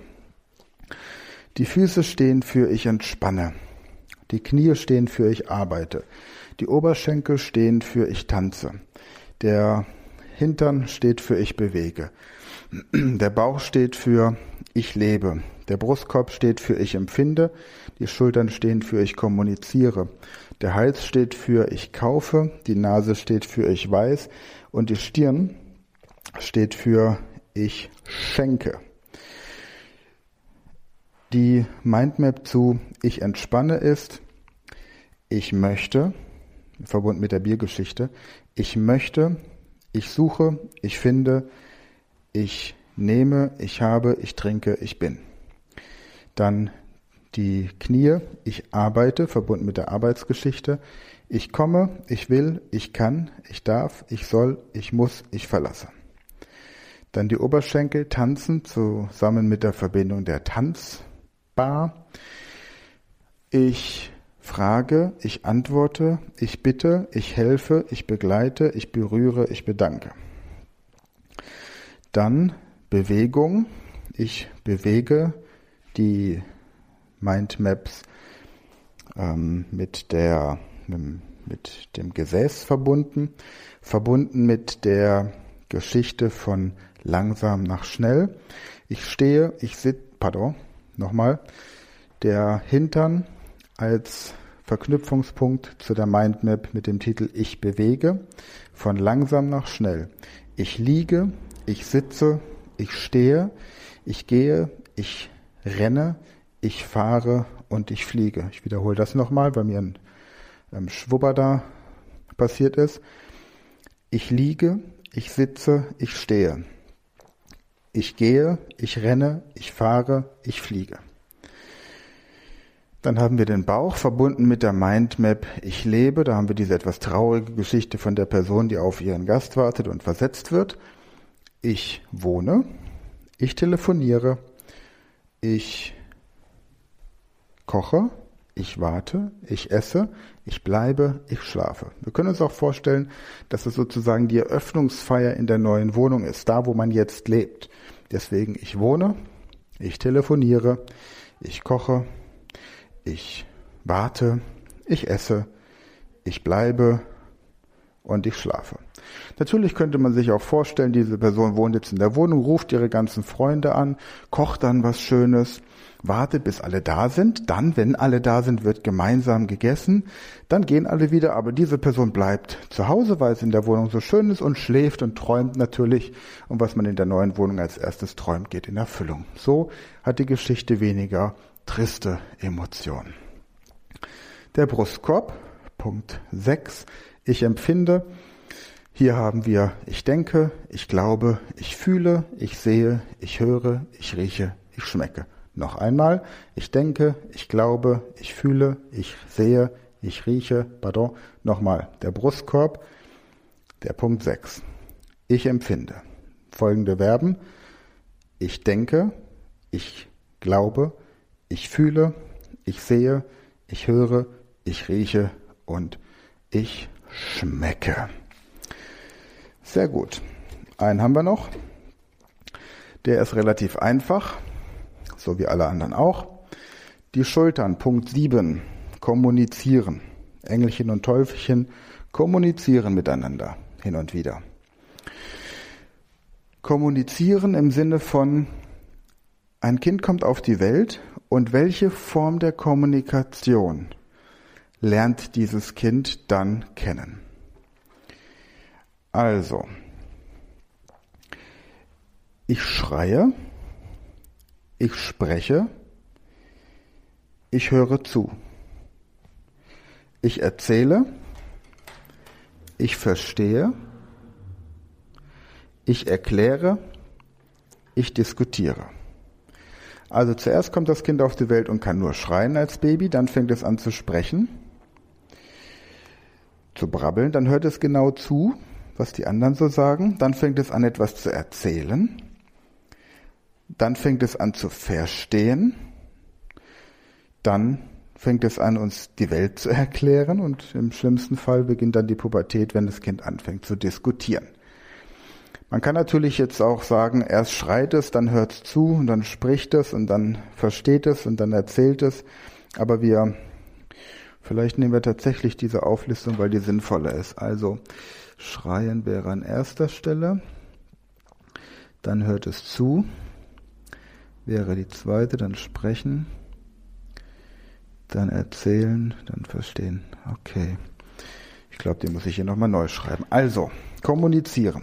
Die Füße stehen für ich entspanne. Die Knie stehen für ich arbeite. Die Oberschenkel stehen für ich tanze. Der Hintern steht für ich bewege. Der Bauch steht für ich lebe. Der Brustkorb steht für ich empfinde. Die Schultern stehen für ich kommuniziere. Der Hals steht für ich kaufe. Die Nase steht für ich weiß. Und die Stirn steht für ich schenke. Die Mindmap zu ich entspanne ist ich möchte, verbunden mit der Biergeschichte, ich möchte ich suche, ich finde, ich nehme, ich habe, ich trinke, ich bin. Dann die Knie, ich arbeite, verbunden mit der Arbeitsgeschichte. Ich komme, ich will, ich kann, ich darf, ich soll, ich muss, ich verlasse. Dann die Oberschenkel tanzen zusammen mit der Verbindung der Tanzbar. Ich frage, ich antworte, ich bitte, ich helfe, ich begleite, ich berühre, ich bedanke. Dann Bewegung, ich bewege die Mindmaps ähm, mit der mit dem Gesäß verbunden, verbunden mit der Geschichte von langsam nach schnell. Ich stehe, ich sitze, pardon, nochmal, der Hintern als Verknüpfungspunkt zu der Mindmap mit dem Titel Ich bewege, von langsam nach schnell. Ich liege, ich sitze, ich stehe, ich gehe, ich renne, ich fahre und ich fliege. Ich wiederhole das nochmal, weil mir ein ähm, Schwubber da passiert ist. Ich liege, ich sitze, ich stehe. Ich gehe, ich renne, ich fahre, ich fliege. Dann haben wir den Bauch verbunden mit der Mindmap Ich lebe. Da haben wir diese etwas traurige Geschichte von der Person, die auf ihren Gast wartet und versetzt wird. Ich wohne. Ich telefoniere. Ich koche ich warte, ich esse, ich bleibe, ich schlafe. Wir können uns auch vorstellen, dass es sozusagen die Eröffnungsfeier in der neuen Wohnung ist, da wo man jetzt lebt. Deswegen ich wohne, ich telefoniere, ich koche, ich warte, ich esse, ich bleibe und ich schlafe. Natürlich könnte man sich auch vorstellen, diese Person wohnt jetzt in der Wohnung, ruft ihre ganzen Freunde an, kocht dann was Schönes, wartet, bis alle da sind. Dann, wenn alle da sind, wird gemeinsam gegessen. Dann gehen alle wieder, aber diese Person bleibt zu Hause, weil es in der Wohnung so schön ist und schläft und träumt natürlich. Und was man in der neuen Wohnung als erstes träumt, geht in Erfüllung. So hat die Geschichte weniger triste Emotionen. Der Brustkorb, Punkt 6. Ich empfinde. Hier haben wir ich denke, ich glaube, ich fühle, ich sehe, ich höre, ich rieche, ich schmecke. Noch einmal, ich denke, ich glaube, ich fühle, ich sehe, ich rieche, pardon, nochmal, der Brustkorb, der Punkt 6. Ich empfinde. Folgende Verben. Ich denke, ich glaube, ich fühle, ich sehe, ich höre, ich rieche und ich schmecke. Sehr gut. Einen haben wir noch. Der ist relativ einfach so wie alle anderen auch. Die Schultern, Punkt 7, kommunizieren. Engelchen und Teufelchen kommunizieren miteinander hin und wieder. Kommunizieren im Sinne von, ein Kind kommt auf die Welt und welche Form der Kommunikation lernt dieses Kind dann kennen? Also, ich schreie, ich spreche, ich höre zu. Ich erzähle, ich verstehe, ich erkläre, ich diskutiere. Also zuerst kommt das Kind auf die Welt und kann nur schreien als Baby, dann fängt es an zu sprechen, zu brabbeln, dann hört es genau zu, was die anderen so sagen, dann fängt es an etwas zu erzählen, dann fängt es an zu verstehen. Dann fängt es an, uns die Welt zu erklären und im schlimmsten Fall beginnt dann die Pubertät, wenn das Kind anfängt zu diskutieren. Man kann natürlich jetzt auch sagen, erst schreit es, dann hört es zu und dann spricht es und dann versteht es und dann erzählt es. Aber wir, vielleicht nehmen wir tatsächlich diese Auflistung, weil die sinnvoller ist. Also schreien wäre an erster Stelle, dann hört es zu, wäre die zweite, dann sprechen, dann erzählen, dann verstehen. Okay. Ich glaube, die muss ich hier nochmal neu schreiben. Also, kommunizieren.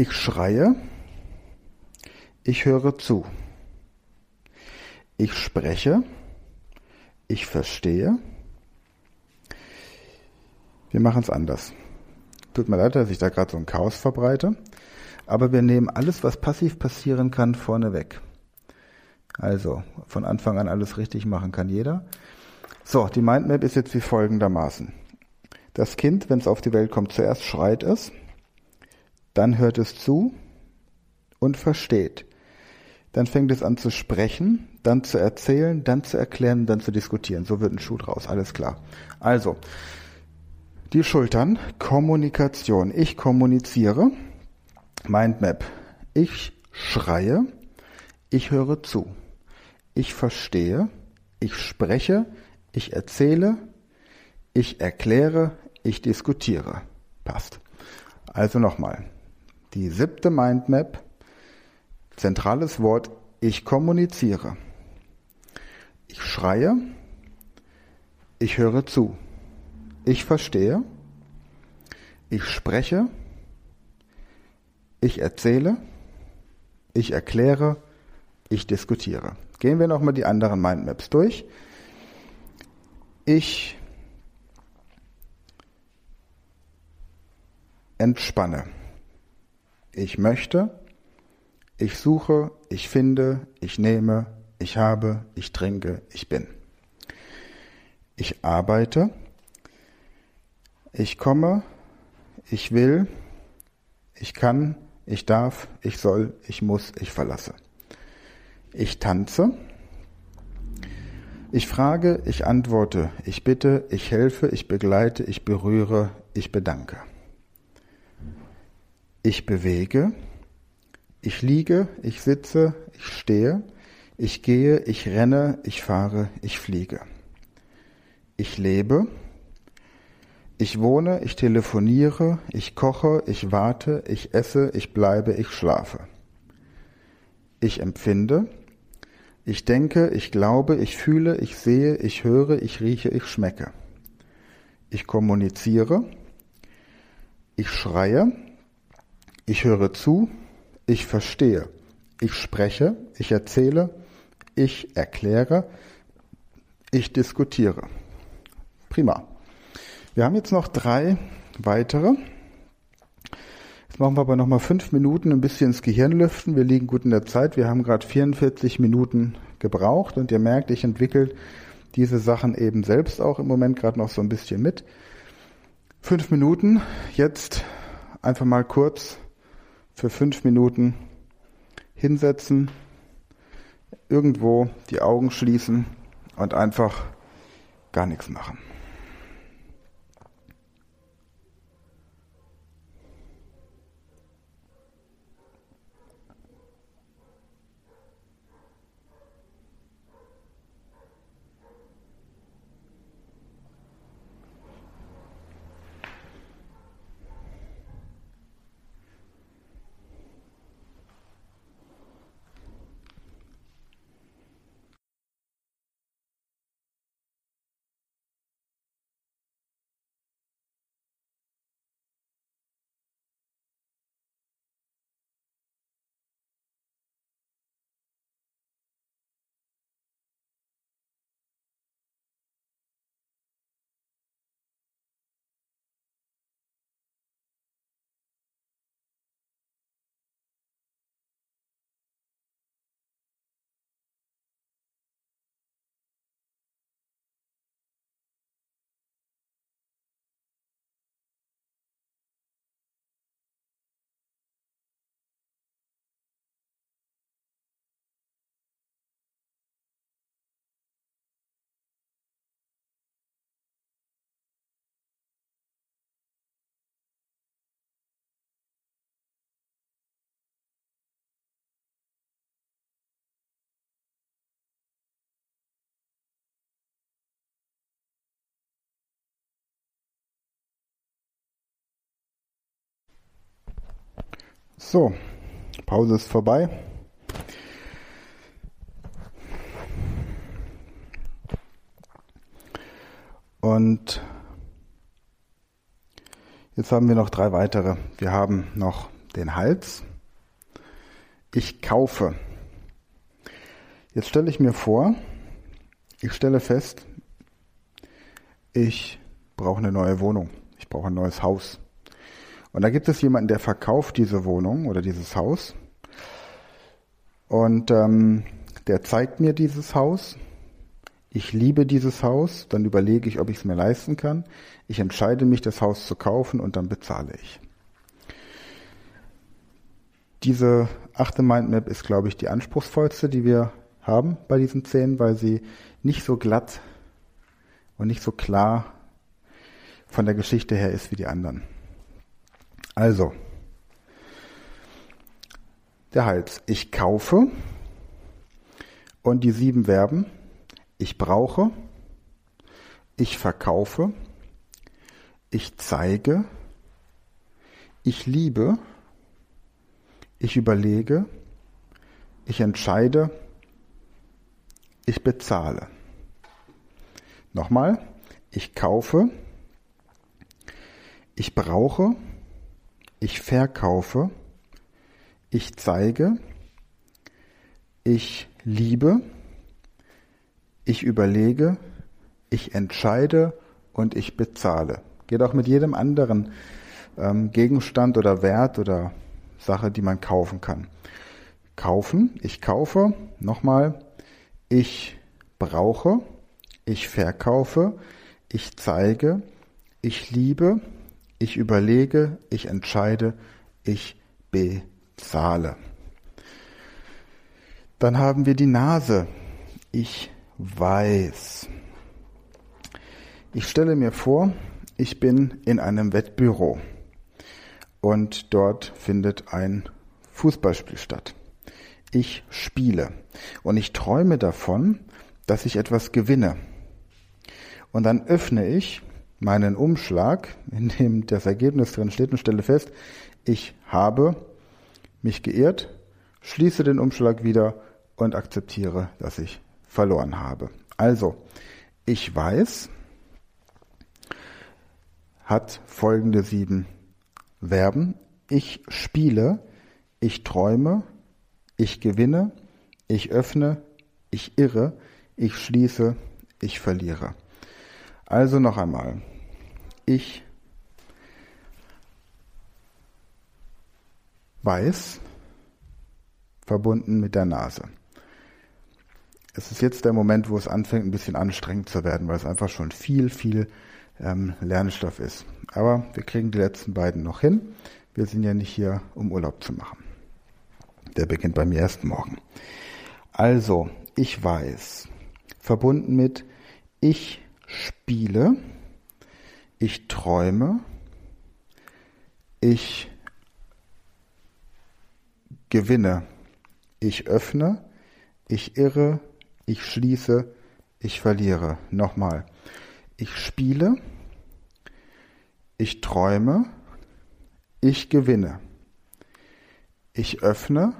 Ich schreie, ich höre zu. Ich spreche, ich verstehe. Wir machen es anders. Tut mir leid, dass ich da gerade so ein Chaos verbreite aber wir nehmen alles, was passiv passieren kann, vorne weg. Also von Anfang an alles richtig machen kann jeder. So, die Mindmap ist jetzt wie folgendermaßen. Das Kind, wenn es auf die Welt kommt, zuerst schreit es, dann hört es zu und versteht. Dann fängt es an zu sprechen, dann zu erzählen, dann zu erklären, dann zu diskutieren. So wird ein Schuh draus, alles klar. Also, die Schultern, Kommunikation. Ich kommuniziere, Mindmap. Ich schreie, ich höre zu, ich verstehe, ich spreche, ich erzähle, ich erkläre, ich diskutiere. Passt. Also nochmal. Die siebte Mindmap. Zentrales Wort, ich kommuniziere. Ich schreie, ich höre zu. Ich verstehe, ich spreche, ich erzähle, ich erkläre, ich diskutiere. Gehen wir nochmal die anderen Mindmaps durch. Ich entspanne. Ich möchte, ich suche, ich finde, ich nehme, ich habe, ich trinke, ich bin. Ich arbeite, ich komme, ich will, ich kann, ich darf, ich soll, ich muss, ich verlasse. Ich tanze, ich frage, ich antworte, ich bitte, ich helfe, ich begleite, ich berühre, ich bedanke. Ich bewege, ich liege, ich sitze, ich stehe, ich gehe, ich renne, ich fahre, ich fliege. Ich lebe, ich wohne, ich telefoniere, ich koche, ich warte, ich esse, ich bleibe, ich schlafe. Ich empfinde, ich denke, ich glaube, ich fühle, ich sehe, ich höre, ich rieche, ich schmecke. Ich kommuniziere, ich schreie, ich höre zu, ich verstehe, ich spreche, ich erzähle, ich erkläre, ich diskutiere. Prima. Wir haben jetzt noch drei weitere. Jetzt machen wir aber noch mal fünf Minuten ein bisschen ins Gehirn lüften. Wir liegen gut in der Zeit. Wir haben gerade 44 Minuten gebraucht und ihr merkt, ich entwickle diese Sachen eben selbst auch im Moment gerade noch so ein bisschen mit. Fünf Minuten. Jetzt einfach mal kurz für fünf Minuten hinsetzen, irgendwo die Augen schließen und einfach gar nichts machen. So, Pause ist vorbei. Und jetzt haben wir noch drei weitere. Wir haben noch den Hals. Ich kaufe. Jetzt stelle ich mir vor, ich stelle fest, ich brauche eine neue Wohnung. Ich brauche ein neues Haus. Und da gibt es jemanden, der verkauft diese Wohnung oder dieses Haus. Und ähm, der zeigt mir dieses Haus. Ich liebe dieses Haus. Dann überlege ich, ob ich es mir leisten kann. Ich entscheide mich, das Haus zu kaufen und dann bezahle ich. Diese achte Mindmap ist, glaube ich, die anspruchsvollste, die wir haben bei diesen zehn, weil sie nicht so glatt und nicht so klar von der Geschichte her ist wie die anderen. Also, der Hals. Ich kaufe, Und die sieben Verben, ich brauche, ich verkaufe, ich zeige, ich liebe, ich überlege, ich entscheide, ich bezahle. Nochmal, ich kaufe, ich brauche, ich verkaufe, ich zeige, ich liebe, ich überlege, ich entscheide und ich bezahle. Geht auch mit jedem anderen ähm, Gegenstand oder Wert oder Sache, die man kaufen kann. Kaufen, ich kaufe, nochmal, ich brauche, ich verkaufe, ich zeige, ich liebe, ich überlege, ich entscheide, ich bezahle. Dann haben wir die Nase. Ich weiß. Ich stelle mir vor, ich bin in einem Wettbüro und dort findet ein Fußballspiel statt. Ich spiele und ich träume davon, dass ich etwas gewinne. Und dann öffne ich meinen Umschlag, in dem das Ergebnis drin steht und stelle fest, ich habe mich geirrt, schließe den Umschlag wieder und akzeptiere, dass ich verloren habe. Also, ich weiß, hat folgende sieben Verben. Ich spiele, ich träume, ich gewinne, ich öffne, ich irre, ich schließe, ich verliere. Also noch einmal. Ich weiß, verbunden mit der Nase. Es ist jetzt der Moment, wo es anfängt, ein bisschen anstrengend zu werden, weil es einfach schon viel, viel ähm, Lernstoff ist. Aber wir kriegen die letzten beiden noch hin. Wir sind ja nicht hier, um Urlaub zu machen. Der beginnt bei mir erst morgen. Also, ich weiß, verbunden mit ich spiele, ich träume, ich gewinne, ich öffne, ich irre, ich schließe, ich verliere. Nochmal. Ich spiele, ich träume, ich gewinne, ich öffne,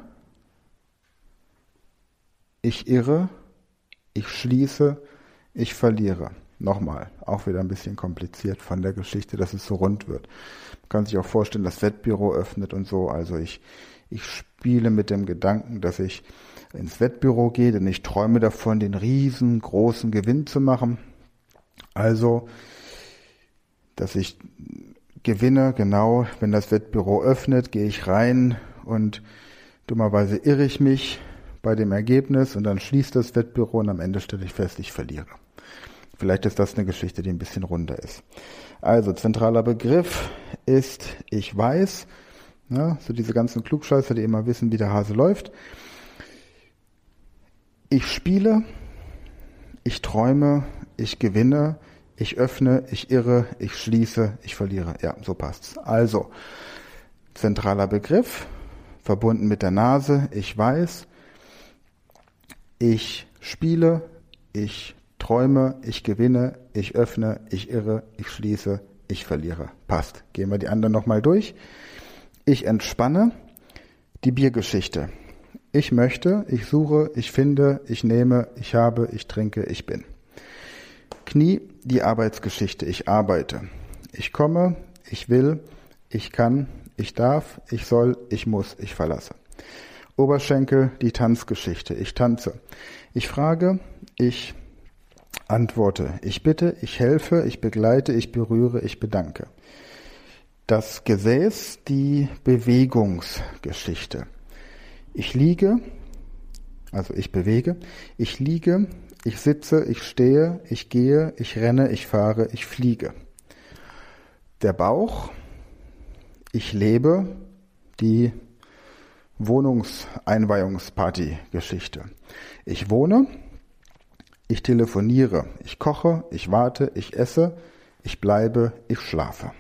ich irre, ich schließe, ich verliere. Nochmal, auch wieder ein bisschen kompliziert von der Geschichte, dass es so rund wird. Man kann sich auch vorstellen, das Wettbüro öffnet und so. Also ich, ich spiele mit dem Gedanken, dass ich ins Wettbüro gehe, denn ich träume davon, den riesengroßen Gewinn zu machen. Also, dass ich gewinne, genau, wenn das Wettbüro öffnet, gehe ich rein und dummerweise irre ich mich bei dem Ergebnis und dann schließt das Wettbüro und am Ende stelle ich fest, ich verliere. Vielleicht ist das eine Geschichte, die ein bisschen runder ist. Also, zentraler Begriff ist, ich weiß, ne, so diese ganzen Klugscheißer, die immer wissen, wie der Hase läuft. Ich spiele, ich träume, ich gewinne, ich öffne, ich irre, ich schließe, ich verliere. Ja, so passt's. Also, zentraler Begriff, verbunden mit der Nase, ich weiß, ich spiele, ich träume, ich gewinne, ich öffne, ich irre, ich schließe, ich verliere. Passt. Gehen wir die anderen nochmal durch. Ich entspanne, die Biergeschichte. Ich möchte, ich suche, ich finde, ich nehme, ich habe, ich trinke, ich bin. Knie, die Arbeitsgeschichte. Ich arbeite. Ich komme, ich will, ich kann, ich darf, ich soll, ich muss, ich verlasse. Oberschenkel, die Tanzgeschichte. Ich tanze. Ich frage, ich antworte. Ich bitte, ich helfe, ich begleite, ich berühre, ich bedanke. Das Gesäß, die Bewegungsgeschichte. Ich liege, also ich bewege, ich liege, ich sitze, ich stehe, ich gehe, ich renne, ich fahre, ich fliege. Der Bauch, ich lebe, die Wohnungseinweihungsparty-Geschichte. Ich wohne, ich telefoniere, ich koche, ich warte, ich esse, ich bleibe, ich schlafe.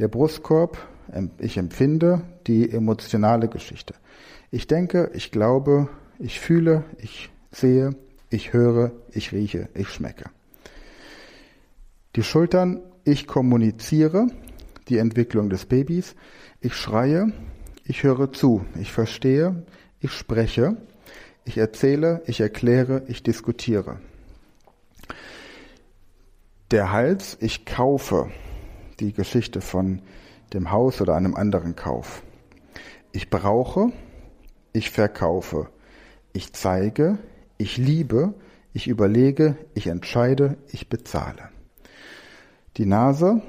Der Brustkorb, ich empfinde die emotionale Geschichte. Ich denke, ich glaube, ich fühle, ich sehe, ich höre, ich rieche, ich schmecke. Die Schultern, ich kommuniziere die Entwicklung des Babys, ich schreie, ich höre zu, ich verstehe, ich spreche, ich erzähle, ich erkläre, ich diskutiere. Der Hals, ich kaufe die Geschichte von dem Haus oder einem anderen Kauf. Ich brauche, ich verkaufe, ich zeige, ich liebe, ich überlege, ich entscheide, ich bezahle. Die Nase,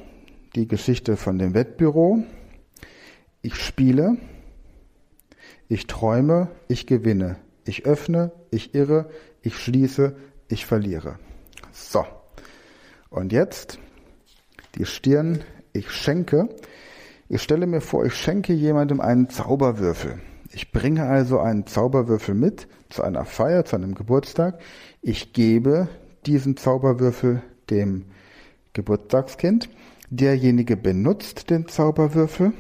die Geschichte von dem Wettbüro. Ich spiele, ich träume, ich gewinne, ich öffne, ich irre, ich schließe, ich verliere. So. Und jetzt die Stirn, ich schenke. Ich stelle mir vor, ich schenke jemandem einen Zauberwürfel. Ich bringe also einen Zauberwürfel mit zu einer Feier, zu einem Geburtstag. Ich gebe diesen Zauberwürfel dem Geburtstagskind. Derjenige benutzt den Zauberwürfel,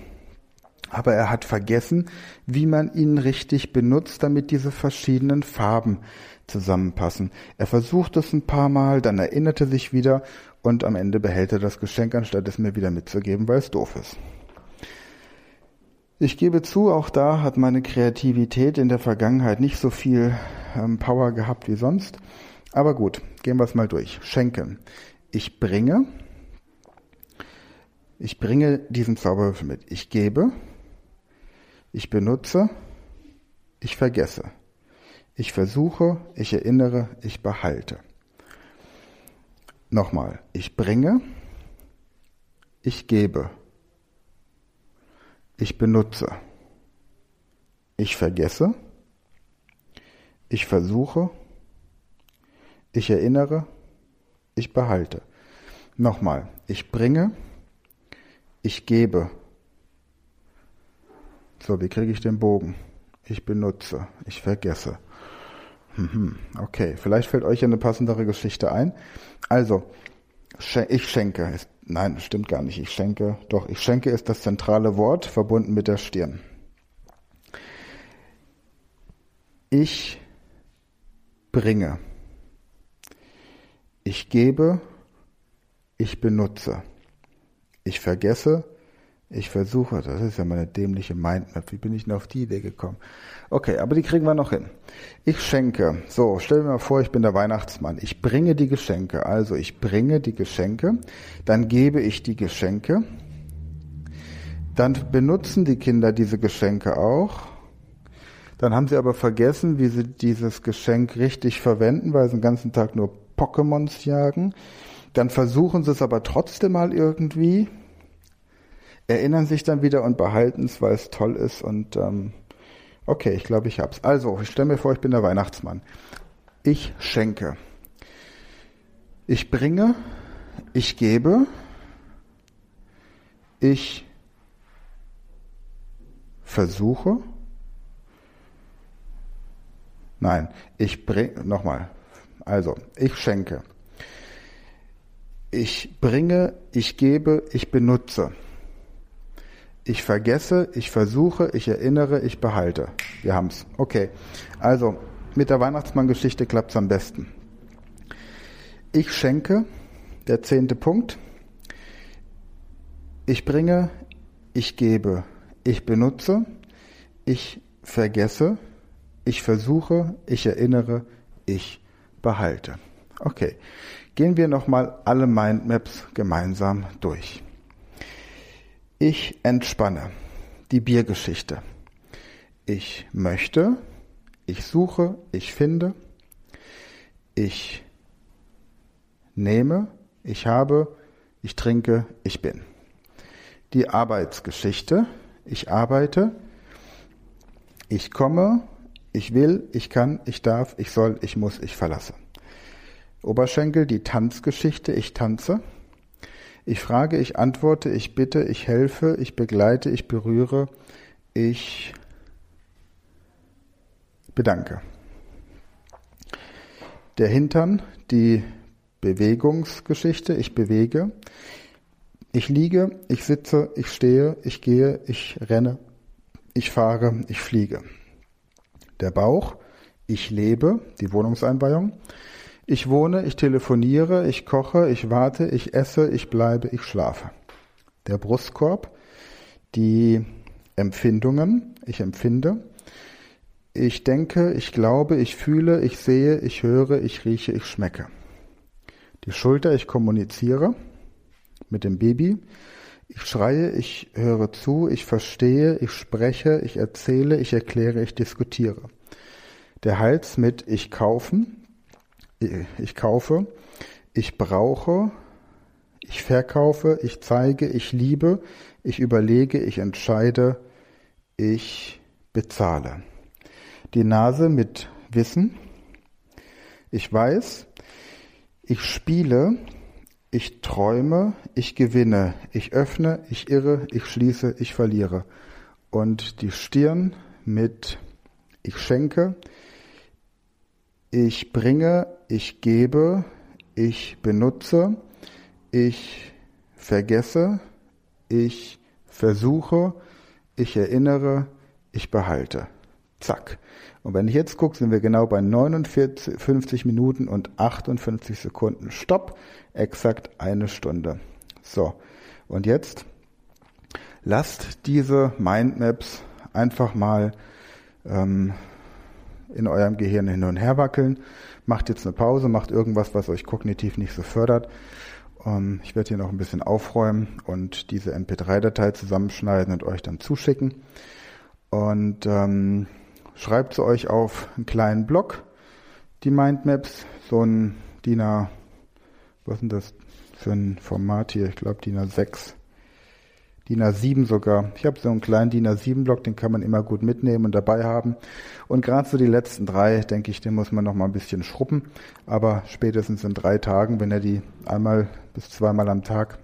aber er hat vergessen, wie man ihn richtig benutzt, damit diese verschiedenen Farben zusammenpassen. Er versucht es ein paar Mal, dann erinnert er sich wieder und am Ende behält er das Geschenk, anstatt es mir wieder mitzugeben, weil es doof ist. Ich gebe zu, auch da hat meine Kreativität in der Vergangenheit nicht so viel ähm, Power gehabt wie sonst. Aber gut, gehen wir es mal durch. Schenken. Ich bringe, ich bringe diesen Zauberwürfel mit. Ich gebe, ich benutze, ich vergesse. Ich versuche, ich erinnere, ich behalte. Nochmal, ich bringe, ich gebe, ich benutze, ich vergesse, ich versuche, ich erinnere, ich behalte. Nochmal, ich bringe, ich gebe. So, wie kriege ich den Bogen? Ich benutze, ich vergesse. Mhm, okay, vielleicht fällt euch eine passendere Geschichte ein. Also, ich schenke. Ist, nein, stimmt gar nicht. Ich schenke. Doch, ich schenke ist das zentrale Wort, verbunden mit der Stirn. Ich bringe. Ich gebe. Ich benutze. Ich vergesse. Ich versuche, das ist ja meine dämliche Mindmap. Wie bin ich denn auf die Idee gekommen? Okay, aber die kriegen wir noch hin. Ich schenke. So, stell mir mal vor, ich bin der Weihnachtsmann. Ich bringe die Geschenke. Also ich bringe die Geschenke, dann gebe ich die Geschenke. Dann benutzen die Kinder diese Geschenke auch. Dann haben sie aber vergessen, wie sie dieses Geschenk richtig verwenden, weil sie den ganzen Tag nur Pokémons jagen. Dann versuchen sie es aber trotzdem mal irgendwie erinnern sich dann wieder und behalten es, weil es toll ist und ähm, okay, ich glaube, ich hab's. Also, ich stelle mir vor, ich bin der Weihnachtsmann. Ich schenke. Ich bringe, ich gebe, ich versuche, nein, ich bringe, nochmal, also, ich schenke, ich bringe, ich gebe, ich benutze. Ich vergesse, ich versuche, ich erinnere, ich behalte. Wir haben's. Okay. Also, mit der Weihnachtsmann-Geschichte klappt's am besten. Ich schenke, der zehnte Punkt. Ich bringe, ich gebe, ich benutze, ich vergesse, ich versuche, ich erinnere, ich behalte. Okay. Gehen wir nochmal alle Mindmaps gemeinsam durch. Ich entspanne. Die Biergeschichte. Ich möchte, ich suche, ich finde, ich nehme, ich habe, ich trinke, ich bin. Die Arbeitsgeschichte. Ich arbeite, ich komme, ich will, ich kann, ich darf, ich soll, ich muss, ich verlasse. Oberschenkel, die Tanzgeschichte. Ich tanze. Ich frage, ich antworte, ich bitte, ich helfe, ich begleite, ich berühre, ich bedanke. Der Hintern, die Bewegungsgeschichte, ich bewege, ich liege, ich sitze, ich stehe, ich gehe, ich renne, ich fahre, ich fliege. Der Bauch, Ich lebe, die Wohnungseinweihung. Ich wohne, ich telefoniere, ich koche, ich warte, ich esse, ich bleibe, ich schlafe. Der Brustkorb, die Empfindungen, ich empfinde. Ich denke, ich glaube, ich fühle, ich sehe, ich höre, ich rieche, ich schmecke. Die Schulter, ich kommuniziere mit dem Baby. Ich schreie, ich höre zu, ich verstehe, ich spreche, ich erzähle, ich erkläre, ich diskutiere. Der Hals mit ich kaufen, ich kaufe, ich brauche, ich verkaufe, ich zeige, ich liebe, ich überlege, ich entscheide, ich bezahle. Die Nase mit Wissen, ich weiß, ich spiele, ich träume, ich gewinne, ich öffne, ich irre, ich schließe, ich verliere. Und die Stirn mit ich schenke, ich bringe, ich gebe, ich benutze, ich vergesse, ich versuche, ich erinnere, ich behalte. Zack. Und wenn ich jetzt gucke, sind wir genau bei 49, 50 Minuten und 58 Sekunden. Stopp. Exakt eine Stunde. So. Und jetzt lasst diese Mindmaps einfach mal ähm, in eurem Gehirn hin und her wackeln. Macht jetzt eine Pause, macht irgendwas, was euch kognitiv nicht so fördert. Ähm, ich werde hier noch ein bisschen aufräumen und diese MP3-Datei zusammenschneiden und euch dann zuschicken. Und ähm, schreibt sie euch auf einen kleinen Block, die Mindmaps, so ein DIN A, was ist denn das für ein Format hier? Ich glaube DIN A6. DIN A7 sogar. Ich habe so einen kleinen DIN A7-Block, den kann man immer gut mitnehmen und dabei haben. Und gerade so die letzten drei, denke ich, den muss man noch mal ein bisschen schrubben. Aber spätestens in drei Tagen, wenn ihr die einmal bis zweimal am Tag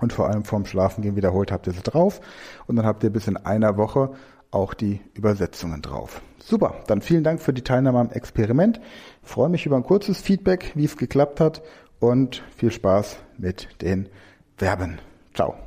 und vor allem vorm Schlafengehen wiederholt, habt ihr sie drauf. Und dann habt ihr bis in einer Woche auch die Übersetzungen drauf. Super, dann vielen Dank für die Teilnahme am Experiment. Ich freue mich über ein kurzes Feedback, wie es geklappt hat und viel Spaß mit den Verben. Ciao.